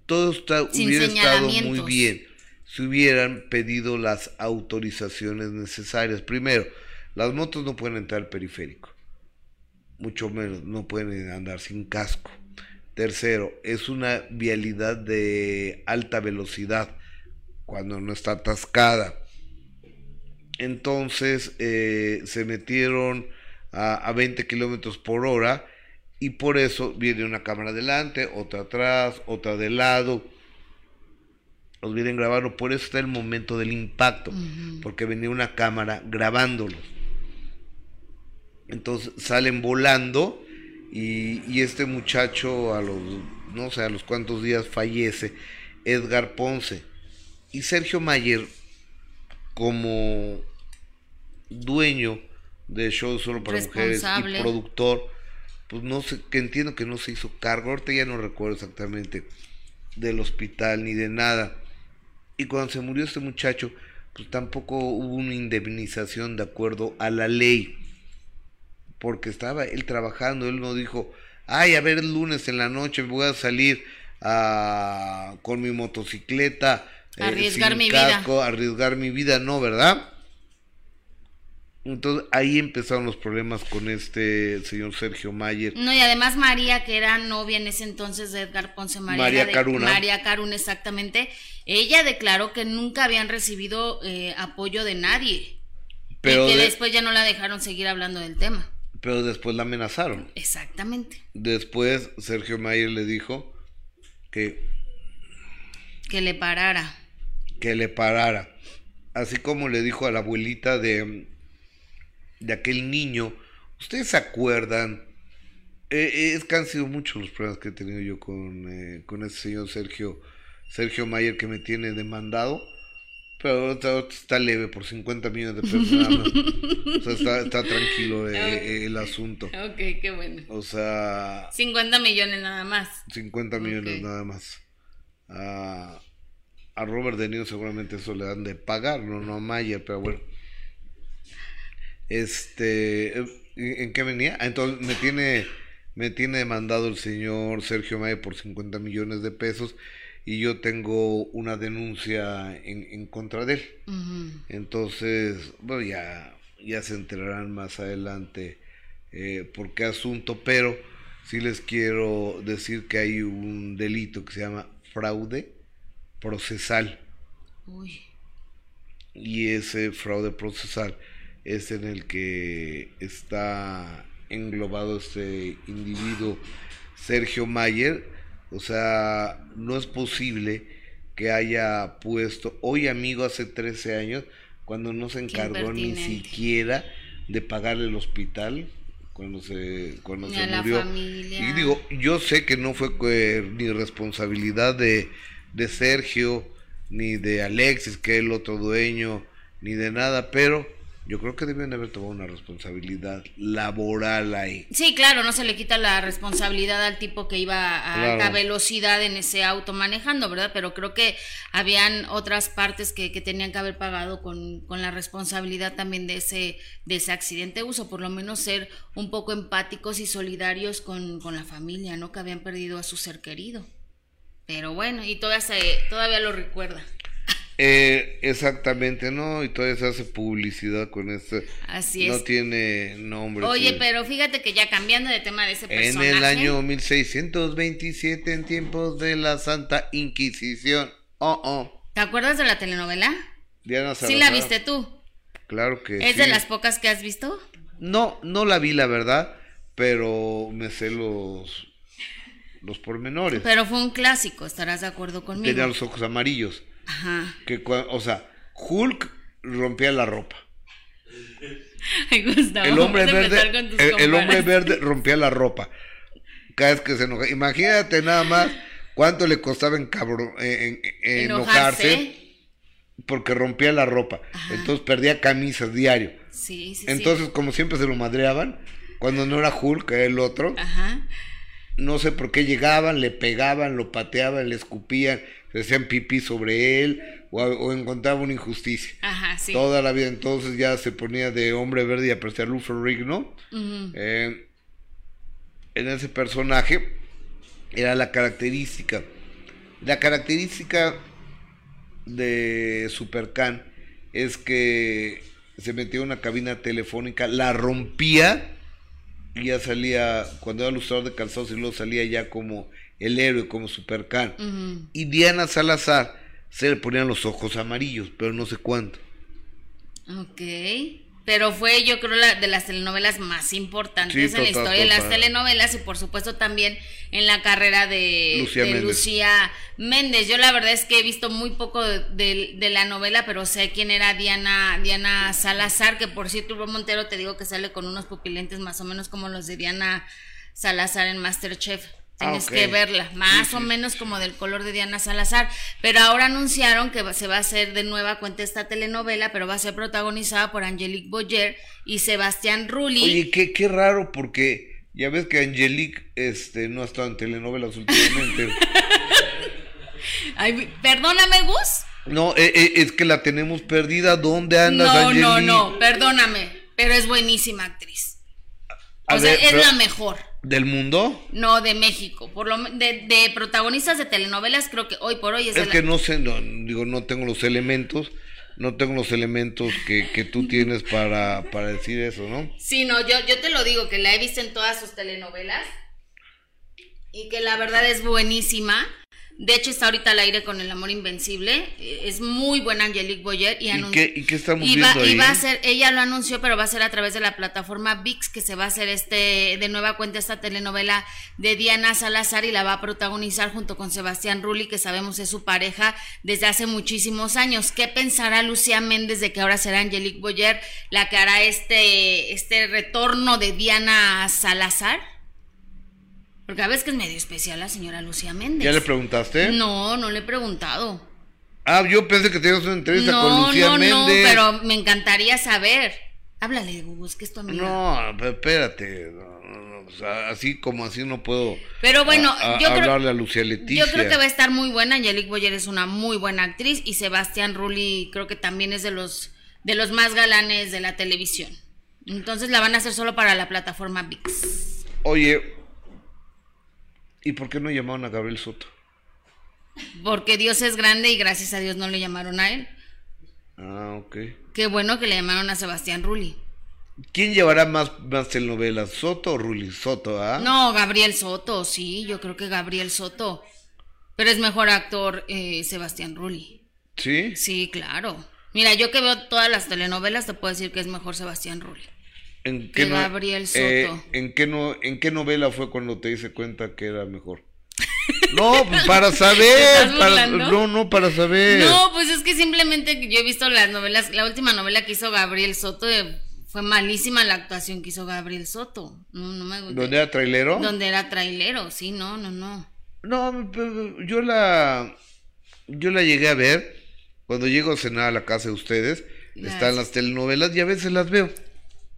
S1: Todo está, hubiera estado muy bien si hubieran pedido las autorizaciones necesarias. Primero, las motos no pueden entrar periférico, mucho menos no pueden andar sin casco. Tercero, es una vialidad de alta velocidad cuando no está atascada. Entonces eh, se metieron a, a 20 kilómetros por hora y por eso viene una cámara adelante, otra atrás, otra de lado los vienen grabando, por eso está el momento del impacto, porque venía una cámara grabándolos. Entonces salen volando y, y, este muchacho a los, no sé, a los cuantos días fallece, Edgar Ponce. Y Sergio Mayer, como dueño de Show Solo para Mujeres y productor, pues no sé, que entiendo que no se hizo cargo, ahorita ya no recuerdo exactamente del hospital ni de nada y cuando se murió este muchacho, pues tampoco hubo una indemnización de acuerdo a la ley. Porque estaba él trabajando, él no dijo, ay, a ver, el lunes en la noche voy a salir a, con mi motocicleta.
S2: Eh, arriesgar mi vida.
S1: Arriesgar mi vida, no, ¿verdad? Entonces ahí empezaron los problemas con este señor Sergio Mayer.
S2: No, y además María, que era novia en ese entonces de Edgar Ponce María.
S1: María Caruna.
S2: María Caruna, exactamente. Ella declaró que nunca habían recibido eh, apoyo de nadie. Pero y que después ya no la dejaron seguir hablando del tema.
S1: Pero después la amenazaron.
S2: Exactamente.
S1: Después Sergio Mayer le dijo que...
S2: Que le parara.
S1: Que le parara. Así como le dijo a la abuelita de de aquel niño. ¿Ustedes se acuerdan? Eh, eh, es que han sido muchos los problemas que he tenido yo con, eh, con ese señor Sergio, Sergio Mayer que me tiene demandado. Pero está, leve por 50 millones de pesos O sea, está, está tranquilo el asunto.
S2: Ok, qué bueno.
S1: O sea...
S2: 50 millones nada más.
S1: 50 millones nada más. A, a Robert De Niro seguramente eso le dan de pagar, no, no a Mayer, pero bueno. Este, ¿en qué venía? Ah, entonces me tiene, me tiene demandado el señor Sergio Mayer por 50 millones de pesos y yo tengo una denuncia en, en contra de él. Entonces, bueno, ya, ya se enterarán más adelante eh, por qué asunto, pero sí les quiero decir que hay un delito que se llama fraude procesal.
S2: Uy.
S1: Y ese fraude procesal es en el que está englobado este individuo Sergio Mayer. O sea, no es posible que haya puesto, hoy amigo hace 13 años, cuando no se encargó ni siquiera de pagarle el hospital cuando se cuando se murió. Y digo, yo sé que no fue ni responsabilidad de, de Sergio, ni de Alexis, que es el otro dueño, ni de nada, pero yo creo que deben de haber tomado una responsabilidad laboral ahí.
S2: Sí, claro, no se le quita la responsabilidad al tipo que iba a
S1: Claro.
S2: alta velocidad en ese auto manejando, ¿verdad? Pero creo que habían otras partes que, que tenían que haber pagado con, con la responsabilidad también de ese, de ese accidente de uso, por lo menos ser un poco empáticos y solidarios con, con la familia, ¿no? Que habían perdido a su ser querido. Pero bueno, y todavía, se, todavía lo recuerda.
S1: Eh, exactamente, ¿no? Y todavía se hace publicidad con este.
S2: Así
S1: No
S2: es.
S1: tiene nombre.
S2: Oye, pero fíjate que ya cambiando de tema de ese
S1: En
S2: personaje.
S1: el año 1627, en tiempos de la Santa Inquisición. Oh, oh.
S2: ¿Te acuerdas de la telenovela?
S1: Diana
S2: Sí la
S1: Salazar.
S2: viste tú.
S1: Claro que
S2: ¿Es
S1: sí.
S2: de las pocas que has visto?
S1: No, no la vi, la verdad, pero me sé los, los pormenores.
S2: Pero fue un clásico, estarás de acuerdo conmigo.
S1: Tenía los ojos amarillos.
S2: Ajá.
S1: Que, o sea, Hulk rompía la ropa.
S2: Ay, Gustavo,
S1: El hombre verde, el, el hombre verde rompía la ropa. Cada vez que se enoja. Imagínate nada más cuánto le costaba encabro- en- en- en enojarse,
S2: Enojarse.
S1: porque rompía la ropa. Entonces perdía camisas diario.
S2: Sí, sí,
S1: Entonces, como siempre se lo madreaban, cuando no era Hulk, era el otro.
S2: Ajá.
S1: no sé por qué llegaban, le pegaban, lo pateaban, le escupían, se hacían pipí sobre él o, o encontraban una injusticia.
S2: Ajá, sí.
S1: Toda la vida entonces ya se ponía de hombre verde y aparecía Luther Rick, ¿no?
S2: Ujú.
S1: Eh, en ese personaje era la característica. La característica de Supercan es que se metía en una cabina telefónica, la rompía y ya salía, cuando era ilustrador de calzados y luego salía ya como el héroe, como Supercan.
S2: Ujú.
S1: Y Diana Salazar se le ponían los ojos amarillos, pero no sé cuánto.
S2: Ok. Pero fue, yo creo, la, de las telenovelas más importantes
S1: Sí,
S2: en la
S1: total,
S2: historia de las telenovelas y por supuesto también en la carrera de
S1: Lucía
S2: de
S1: Méndez.
S2: Lucía Méndez. Yo la verdad es que he visto muy poco de, de- de la novela, pero sé quién era Diana, Diana Salazar, que por cierto, Hugo Montero te digo que sale con unos pupilentes más o menos como los de Diana Salazar en Masterchef. Tienes
S1: Ah,
S2: que verla, más o menos como del color de Diana Salazar. Pero ahora anunciaron que se va a hacer de nueva cuenta esta telenovela, pero va a ser protagonizada por Angelique Boyer y Sebastián Rulli.
S1: Oye, qué, qué raro, porque ya ves que Angelique este, no ha estado en telenovelas últimamente.
S2: Ay, perdóname, Gus.
S1: no, eh, eh, es que la tenemos perdida. ¿Dónde andas,
S2: No,
S1: Angelique?
S2: no, no, perdóname, pero es buenísima actriz.
S1: A
S2: O sea, es
S1: pero-
S2: la mejor.
S1: ¿Del mundo?
S2: No, de México. Por lo de, de protagonistas de telenovelas, creo que hoy por hoy es,
S1: Es
S2: la-
S1: que no sé, no, digo, no tengo los elementos, no tengo los elementos que, que tú tienes para, para decir eso, ¿no?
S2: Sí, no, yo, yo te lo digo, que la he visto en todas sus telenovelas y que la verdad es buenísima. De hecho, está ahorita al aire con El Amor Invencible. Eh, Es muy buena Angelique Boyer. ¿Y,
S1: ¿Y qué, y qué estamos
S2: y va,
S1: viendo
S2: y
S1: ahí?
S2: va a ser, ella lo anunció, pero va a ser a través de la plataforma VIX, que se va a hacer este, de nueva cuenta esta telenovela de Diana Salazar y la va a protagonizar junto con Sebastián Rulli, que sabemos es su pareja desde hace muchísimos años. ¿Qué pensará Lucía Méndez de que ahora será Angelique Boyer la que hará este, este retorno de Diana Salazar? Porque a veces que es medio especial la señora Lucía Méndez.
S1: ¿Ya le preguntaste?
S2: No, no le he preguntado.
S1: Ah, yo pensé que tenías una entrevista
S2: No,
S1: con Lucía
S2: no,
S1: Méndez.
S2: no, pero me encantaría saber. Háblale, Gus, que es tu amiga.
S1: No, pero espérate. no, o sea, así como así no puedo
S2: Pero bueno,
S1: a- a-
S2: yo creo-
S1: hablarle a Lucía Leticia.
S2: Yo creo que va a estar muy buena. Angelique Boyer es una muy buena actriz y Sebastián Rulli creo que también es de los de los más galanes de la televisión. Entonces la van a hacer solo para la plataforma VIX.
S1: Oye, ¿y por qué no llamaron a Gabriel Soto?
S2: Porque Dios es grande y gracias a Dios no le llamaron a él.
S1: Ah, ok.
S2: Qué bueno que le llamaron a Sebastián Rulli.
S1: ¿Quién llevará más, más telenovelas, Soto o Rulli? Soto, ¿ah?
S2: No, Gabriel Soto, sí, yo creo que Gabriel Soto. Pero es mejor actor eh, Sebastián Rulli.
S1: ¿Sí?
S2: Sí, claro. Mira, yo que veo todas las telenovelas te puedo decir que es mejor Sebastián Rulli.
S1: ¿En
S2: Que
S1: no-
S2: Gabriel Soto.
S1: eh, ¿en, qué no, ¿En qué novela fue cuando te hice cuenta que era mejor? No, pues para saber. para- no, no, para saber.
S2: No, pues es que simplemente yo he visto las novelas, la última novela que hizo Gabriel Soto eh, fue malísima la actuación que hizo Gabriel Soto. No, no me gusta.
S1: ¿Dónde era trailero?
S2: Donde era trailero, sí, no, no, no.
S1: No, yo la yo la llegué a ver cuando llego a cenar a la casa de ustedes Están las telenovelas y a veces las veo.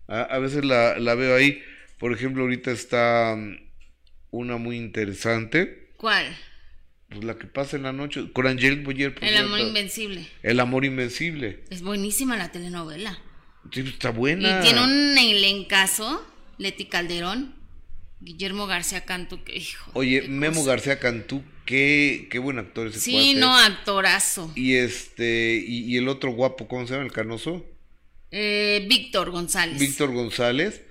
S1: A, a veces la, la veo ahí. Por ejemplo, ahorita está mm, una muy interesante.
S2: ¿Cuál?
S1: Pues la que pasa en la noche. Con Angelique Boyer. por
S2: El amor invencible.
S1: El amor invencible.
S2: Es buenísima la telenovela.
S1: Sí, pues, está buena.
S2: Y tiene un elencazo, Leti Calderón, Guillermo García Cantu, que hijo.
S1: Oye, Memo
S2: cosa.
S1: García Cantú, qué, qué buen actor ese
S2: Sí,
S1: cuate.
S2: no, actorazo.
S1: Y este, y, y el otro guapo, ¿cómo se llama? El canoso.
S2: Eh, Víctor González.
S1: Víctor González.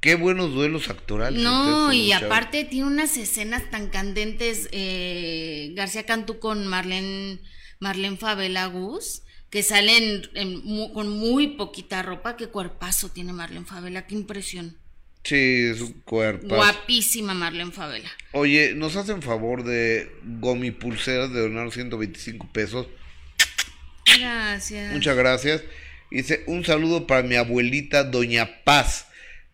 S1: Qué buenos duelos actorales.
S2: No, y
S1: chavos.
S2: aparte tiene unas escenas tan candentes eh, García Cantú con Marlene, Marlene Favela Gus, que salen en con muy poquita ropa. Qué cuerpazo tiene Marlene Favela, qué impresión.
S1: Sí, es un cuerpo.
S2: Guapísima Marlene Favela.
S1: Oye, nos hacen favor de gomi pulseras de donar 125 pesos.
S2: Gracias.
S1: Muchas gracias. Dice, un saludo para mi abuelita Doña Paz,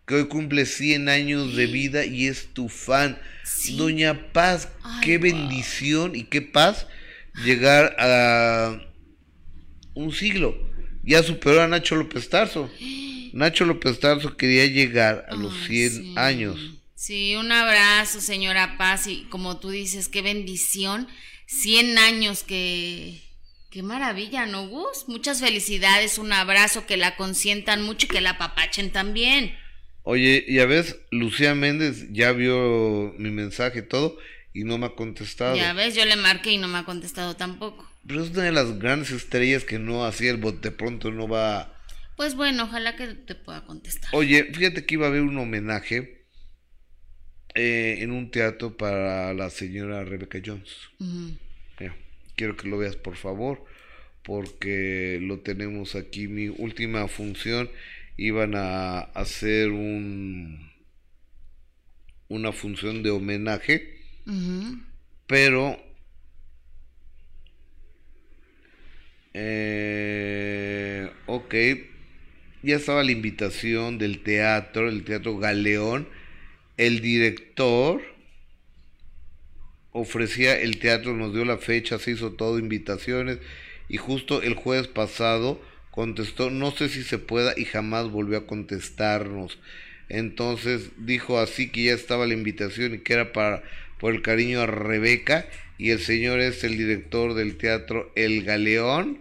S1: que hoy cumple 100 años de vida y es tu fan.
S2: Sí.
S1: Doña Paz,
S2: Ay,
S1: qué bendición y qué paz llegar a un siglo. Ya superó a Nacho López Tarso. Nacho López Tarso quería llegar a los
S2: Ay,
S1: 100
S2: sí.
S1: años.
S2: Sí, un abrazo, señora Paz, y como tú dices, qué bendición. 100 años, que qué maravilla, ¿no, Gus? Muchas felicidades, un abrazo, que la consientan mucho y que la apapachen también.
S1: Oye, ya ves, Lucía Méndez ya vio mi mensaje y todo y no me ha contestado.
S2: Ya ves, yo le marqué y no me ha contestado tampoco.
S1: Pero es una de las grandes estrellas que no así el bote pronto no va.
S2: Pues bueno, ojalá que te pueda contestar.
S1: Oye, fíjate que iba a haber un homenaje eh, en un teatro para la señora Rebecca Jones. Mira, quiero que lo veas por favor, porque lo tenemos aquí. Mi última función iban a hacer un una función de homenaje, pero eh, ok, ya estaba la invitación del teatro, el teatro Galeón, el director ofrecía el teatro, nos dio la fecha, se hizo todo, invitaciones, y justo el jueves pasado contestó, no sé si se pueda, y jamás volvió a contestarnos. Entonces dijo así que ya estaba la invitación y que era para por el cariño a Rebeca, y el señor es el director del teatro El Galeón.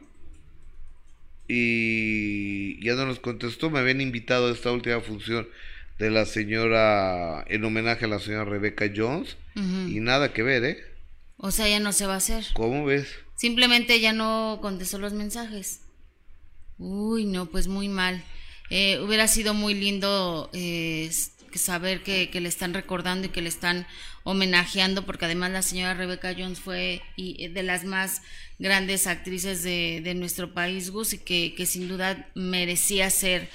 S1: Y ya no nos contestó, me habían invitado a esta última función de la señora, en homenaje a la señora Rebeca Jones, y nada que ver, ¿eh?
S2: O sea, ya no se va a hacer.
S1: ¿Cómo ves?
S2: Simplemente ya no contestó los mensajes. Uy, no, pues muy mal. Eh, hubiera sido muy lindo eh, saber que, que le están recordando y que le están homenajeando, porque además la señora Rebecca Jones fue y, eh, de las más grandes actrices de, de nuestro país, Gus, y que, que sin duda merecía ser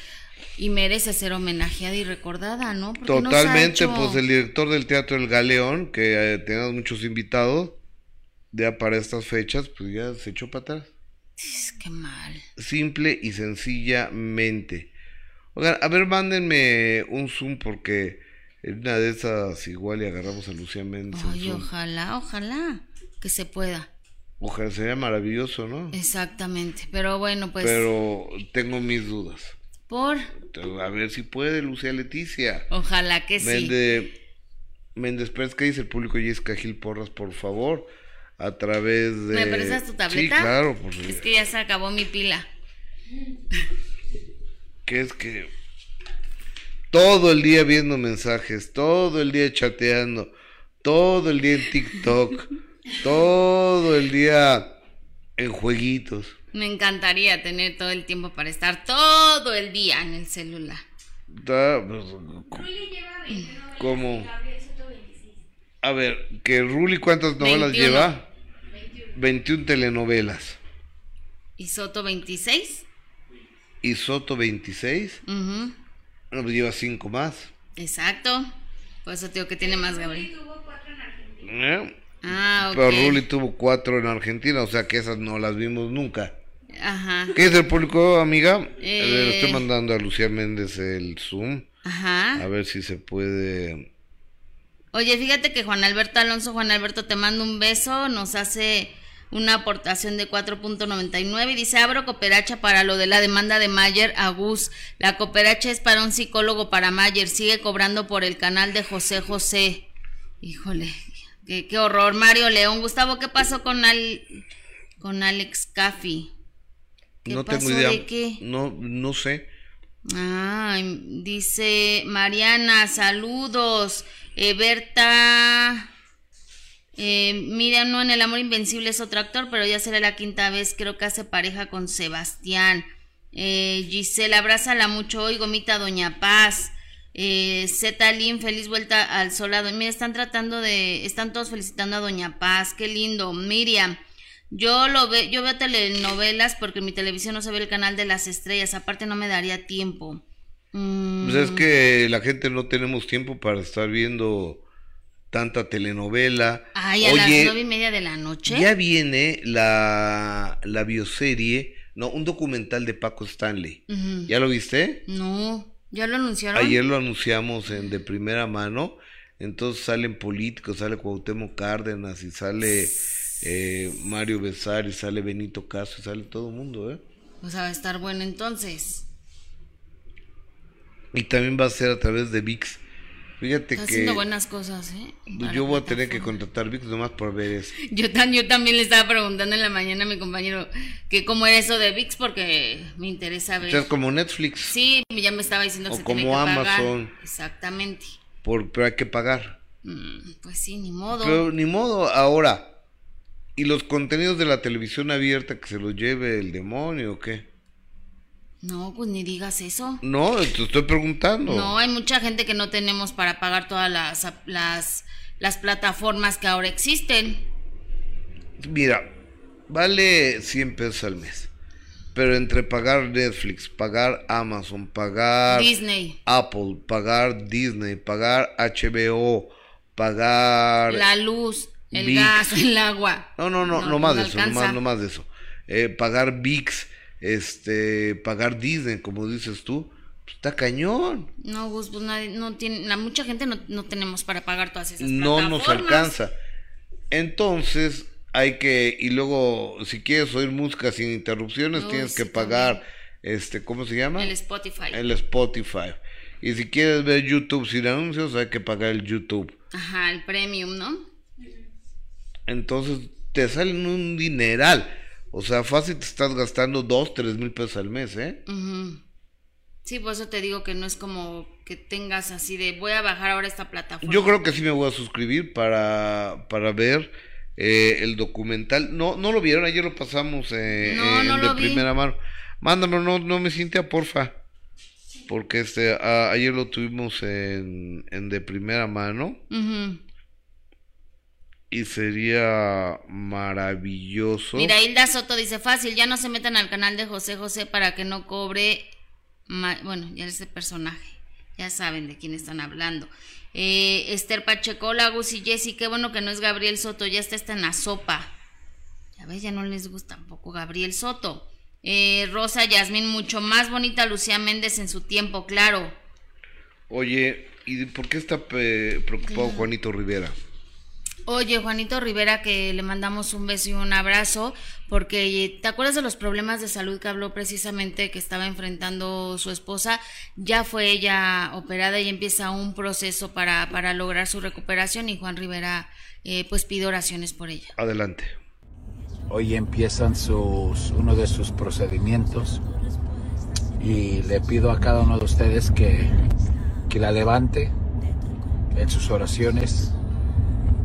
S2: y merece ser homenajeada y recordada, ¿no? Porque
S1: Totalmente,
S2: hecho-
S1: pues el director del Teatro El Galeón, que eh, tenemos muchos invitados, ya para estas fechas, pues ya se echó para atrás.
S2: Qué mal.
S1: Simple y sencillamente. Oigan, a ver, mándenme un Zoom porque en una de esas igual y agarramos a Lucía Méndez.
S2: Ay, ojalá, ojalá que se pueda.
S1: Ojalá sería maravilloso, ¿no?
S2: Exactamente, pero bueno, pues
S1: Pero tengo mis dudas.
S2: Por
S1: A ver si puede, Lucía Leticia.
S2: ojalá que sí.
S1: Méndez, Pérez, ¿qué dice el público? Jessica Gil Porras, por favor, a través de...
S2: ¿Me prestas tu tableta?
S1: Sí, claro, por
S2: Es que ya se acabó mi pila.
S1: que es que todo el día viendo mensajes, todo el día chateando, todo el día en TikTok, todo el día en jueguitos.
S2: Me encantaría tener todo el tiempo para estar todo el día en el celular.
S1: Da, pues, ¿Cómo? A ver, que Ruli cuántas novelas
S2: 21.
S1: lleva? 21 telenovelas.
S2: ¿Y Soto 26?
S1: Y Soto 26,
S2: Ujú,
S1: no, pues lleva 5 más.
S2: Exacto. Por eso te digo que tiene más Gabriel.
S1: ¿eh?
S2: Ah, ok.
S1: Pero Ruli tuvo 4 en Argentina, o sea que esas no las vimos nunca.
S2: Ajá.
S1: ¿Qué es el público, amiga?
S2: Eh.
S1: Le estoy mandando a Lucía Méndez el Zoom.
S2: Ajá.
S1: A ver si se puede.
S2: Oye, fíjate que Juan Alberto Alonso, Juan Alberto, te mando un beso. Nos hace una aportación de 4.99 y dice, abro cooperacha para lo de la demanda de Mayer a Gus. La cooperacha es para un psicólogo para Mayer, sigue cobrando por el canal de José José. Híjole, qué, qué horror. Mario León, Gustavo, ¿qué pasó con, Al, con Alex Caffi? ¿Qué
S1: no
S2: pasó
S1: tengo idea.
S2: de qué?
S1: No, no sé.
S2: Ah, dice Mariana, saludos. Eh, Berta, eh, mira, no en El Amor Invencible es otro actor, pero ya será la quinta vez, creo que hace pareja con Sebastián. Eh, Gisela, abrázala mucho hoy, gomita Doña Paz. Eh, Lin, feliz vuelta al solado. Mira, están tratando de, están todos felicitando a Doña Paz, qué lindo. Miriam, yo lo ve, yo veo telenovelas porque en mi televisión no se ve el canal de las estrellas, aparte no me daría tiempo. Mm,
S1: Pues es que la gente no tenemos tiempo para estar viendo tanta telenovela.
S2: Ay, a las nueve y media de la noche.
S1: ya viene la, la bioserie, no, un documental de Paco Stanley. ¿Ya lo viste?
S2: No, ya lo anunciaron.
S1: Ayer lo anunciamos en de primera mano. Entonces salen políticos, sale Cuauhtémoc Cárdenas y sale eh, Mario Besares, sale Benito Castro, sale todo el mundo, ¿eh?
S2: O sea, va a estar bueno entonces.
S1: Y también va a ser a través de VIX. Fíjate
S2: Está
S1: que
S2: haciendo buenas cosas, ¿eh? Para
S1: yo voy a tener que contratar VIX nomás por ver eso.
S2: Yo, tan- yo también le estaba preguntando en la mañana a mi compañero que cómo era eso de VIX porque me interesa
S1: O
S2: ver.
S1: sea, es como Netflix,
S2: Sí, ya me estaba diciendo que
S1: O
S2: se tiene
S1: como
S2: que pagar.
S1: Amazon.
S2: Exactamente.
S1: por, pero hay que pagar.
S2: Mm, pues sí, ni modo.
S1: Pero ni modo, ahora. ¿Y los contenidos de la televisión abierta que se los lleve el demonio o qué?
S2: No, pues ni digas eso.
S1: No, te estoy preguntando.
S2: No, hay mucha gente que no tenemos para pagar todas las, las, las plataformas que ahora existen.
S1: Mira, vale 100 pesos al mes. Pero entre pagar Netflix, pagar Amazon, pagar
S2: Disney,
S1: Apple, pagar Disney, pagar HBO, pagar...
S2: la luz, el
S1: ViX.
S2: gas, el agua.
S1: No, no, no,
S2: No,
S1: no, más de eso, no más, no más de eso. Eh, pagar VIX, este, pagar Disney, como dices tú, pues, está cañón.
S2: No, Gus, pues nadie, no tiene, la, mucha gente no, no tenemos para pagar todas esas
S1: No nos alcanza. Entonces, hay que, y luego, si quieres oír música sin interrupciones, tienes que pagar, este, ¿cómo se llama?
S2: El Spotify.
S1: El Spotify. Y si quieres ver YouTube sin anuncios, hay que pagar el YouTube.
S2: Ajá, el premium, ¿no?
S1: Entonces, te salen un dineral. O sea, fácil te estás gastando dos, tres mil pesos al mes, ¿eh?
S2: Ujú. Sí, por eso te digo que no es como que tengas así de voy a bajar ahora esta plataforma.
S1: Yo creo que sí me voy a suscribir para, para ver eh, el documental. No, no lo vieron, ayer lo pasamos eh,
S2: No,
S1: en
S2: no
S1: de
S2: lo vi.
S1: primera mano. Mándamelo, no, no me siente porfa. Porque este, a- ayer lo tuvimos en, en de primera mano
S2: Ujú.
S1: Y sería maravilloso.
S2: Mira, Hilda Soto dice fácil, ya no se metan al canal de José José para que no cobre, bueno, ya ese personaje, ya saben de quién están hablando. Eh, Esther Pacheco, Lagos y Jessy, qué bueno que no es Gabriel Soto, ya está, está en la sopa. Ya ves, ya no les gusta tampoco Gabriel Soto. Eh, Rosa Yasmín, mucho más bonita Lucía Méndez en su tiempo, claro.
S1: Oye, ¿y por qué está preocupado Juanito Rivera?
S2: Oye, Juanito Rivera, que le mandamos un beso y un abrazo, porque eh, ¿te acuerdas de los problemas de salud que habló precisamente que estaba enfrentando su esposa? Ya fue ella operada y empieza un proceso para, para lograr su recuperación y Juan Rivera eh, pues pide oraciones por ella.
S1: Adelante.
S7: Hoy empiezan sus, uno de sus procedimientos y le pido a cada uno de ustedes que, que la levante en sus oraciones,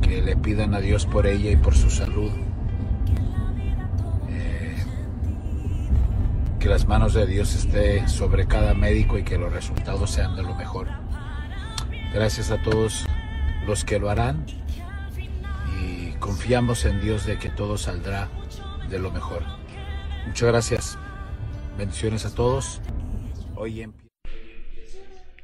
S7: que le pidan a Dios por ella y por su salud. Eh, que las manos de Dios esté sobre cada médico y que los resultados sean de lo mejor. Gracias a todos los que lo harán y confiamos en Dios de que todo saldrá de lo mejor. Muchas gracias. Bendiciones a todos. Hoy empie-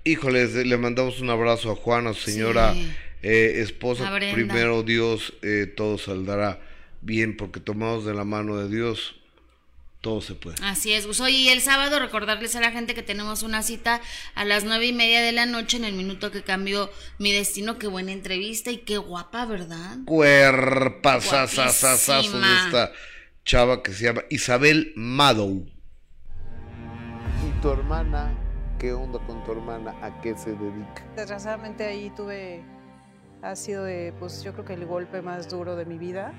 S1: Híjoles, le mandamos un abrazo a Juan, a su señora
S2: Sí.
S1: Eh, esposa. Primero Dios, eh, todo saldrá bien porque tomados de la mano de Dios, todo se puede.
S2: Así es, Gus. Oye, y el sábado recordarles a la gente que tenemos una cita a las nueve y media de la noche en el minuto que cambió mi destino. Qué buena entrevista y qué guapa, ¿verdad?
S1: Cuerpazazazazazo de
S2: Guapísima.
S1: esta chava que se llama Isabel Madow. ¿Y tu hermana? ¿Qué onda con tu hermana? ¿A qué se dedica?
S8: Desgraciadamente ahí tuve, ha sido de, pues yo creo que el golpe más duro de mi vida.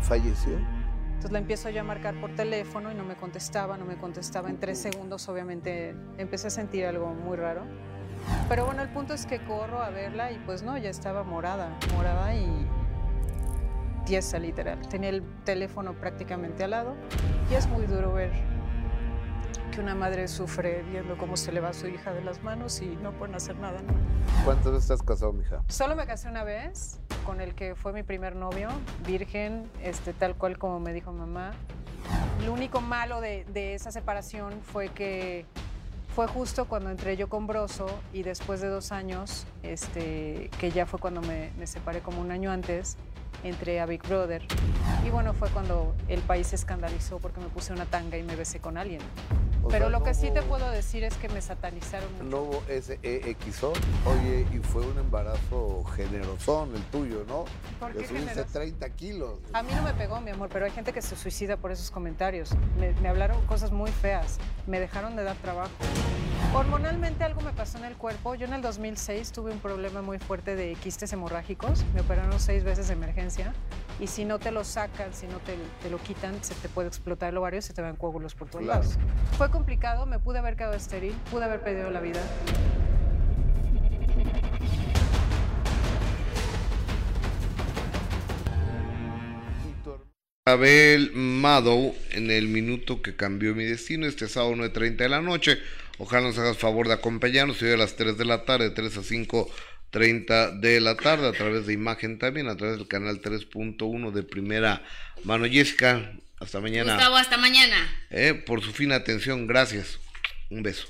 S1: ¿Falleció?
S8: Entonces la empiezo yo a marcar por teléfono y no me contestaba, no me contestaba. En tres segundos obviamente empecé a sentir algo muy raro. Pero bueno, el punto es que corro a verla y pues no, ya estaba morada, morada y tiesa literal. Tenía el teléfono prácticamente al lado y es muy duro ver que una madre sufre viendo cómo se le va su hija de las manos y no pueden hacer nada. ¿no?
S1: ¿Cuántas veces estás casado, mija?
S8: Solo me casé una vez con el que fue mi primer novio, virgen, este, tal cual como me dijo mamá. Lo único malo de, de esa separación fue que fue justo cuando entré yo con Broso y después de dos años, este, que ya fue cuando me, me separé como un año antes, entré a Big Brother. Y bueno, fue cuando el país se escandalizó porque me puse una tanga y me besé con alguien.
S1: O
S8: Pero
S1: sea,
S8: lo que
S1: no
S8: sí te
S1: hubo-
S8: puedo decir es que me satanizaron mucho.
S1: No hubo SEXO. Oye, y fue un embarazo generosón el tuyo, ¿no?
S8: ¿Por qué
S1: subiste
S8: generoso?
S1: 30 kilos.
S8: A mí no me pegó, mi amor, pero hay gente que se suicida por esos comentarios. Me, me hablaron cosas muy feas, me dejaron de dar trabajo. Hormonalmente algo me pasó en el cuerpo. Yo en el 2006 tuve un problema muy fuerte de quistes hemorrágicos. Me operaron seis veces de emergencia. Y si no te lo sacan, si no te, te lo quitan, se te puede explotar el ovario y se te van coágulos por todos
S1: Claro.
S8: lados. Fue complicado, me pude haber quedado estéril, pude haber perdido la vida.
S1: Isabel Madow en el minuto que cambió mi destino este sábado 9.30 de la noche. Ojalá nos hagas favor de acompañarnos hoy a las 3 de la tarde, 3 a 5.30 de la tarde, a través de imagen también, a través del canal 3.1 de primera mano. Jessica, hasta mañana.
S2: Gustavo, hasta mañana.
S1: Eh, por su fina atención, gracias. Un beso.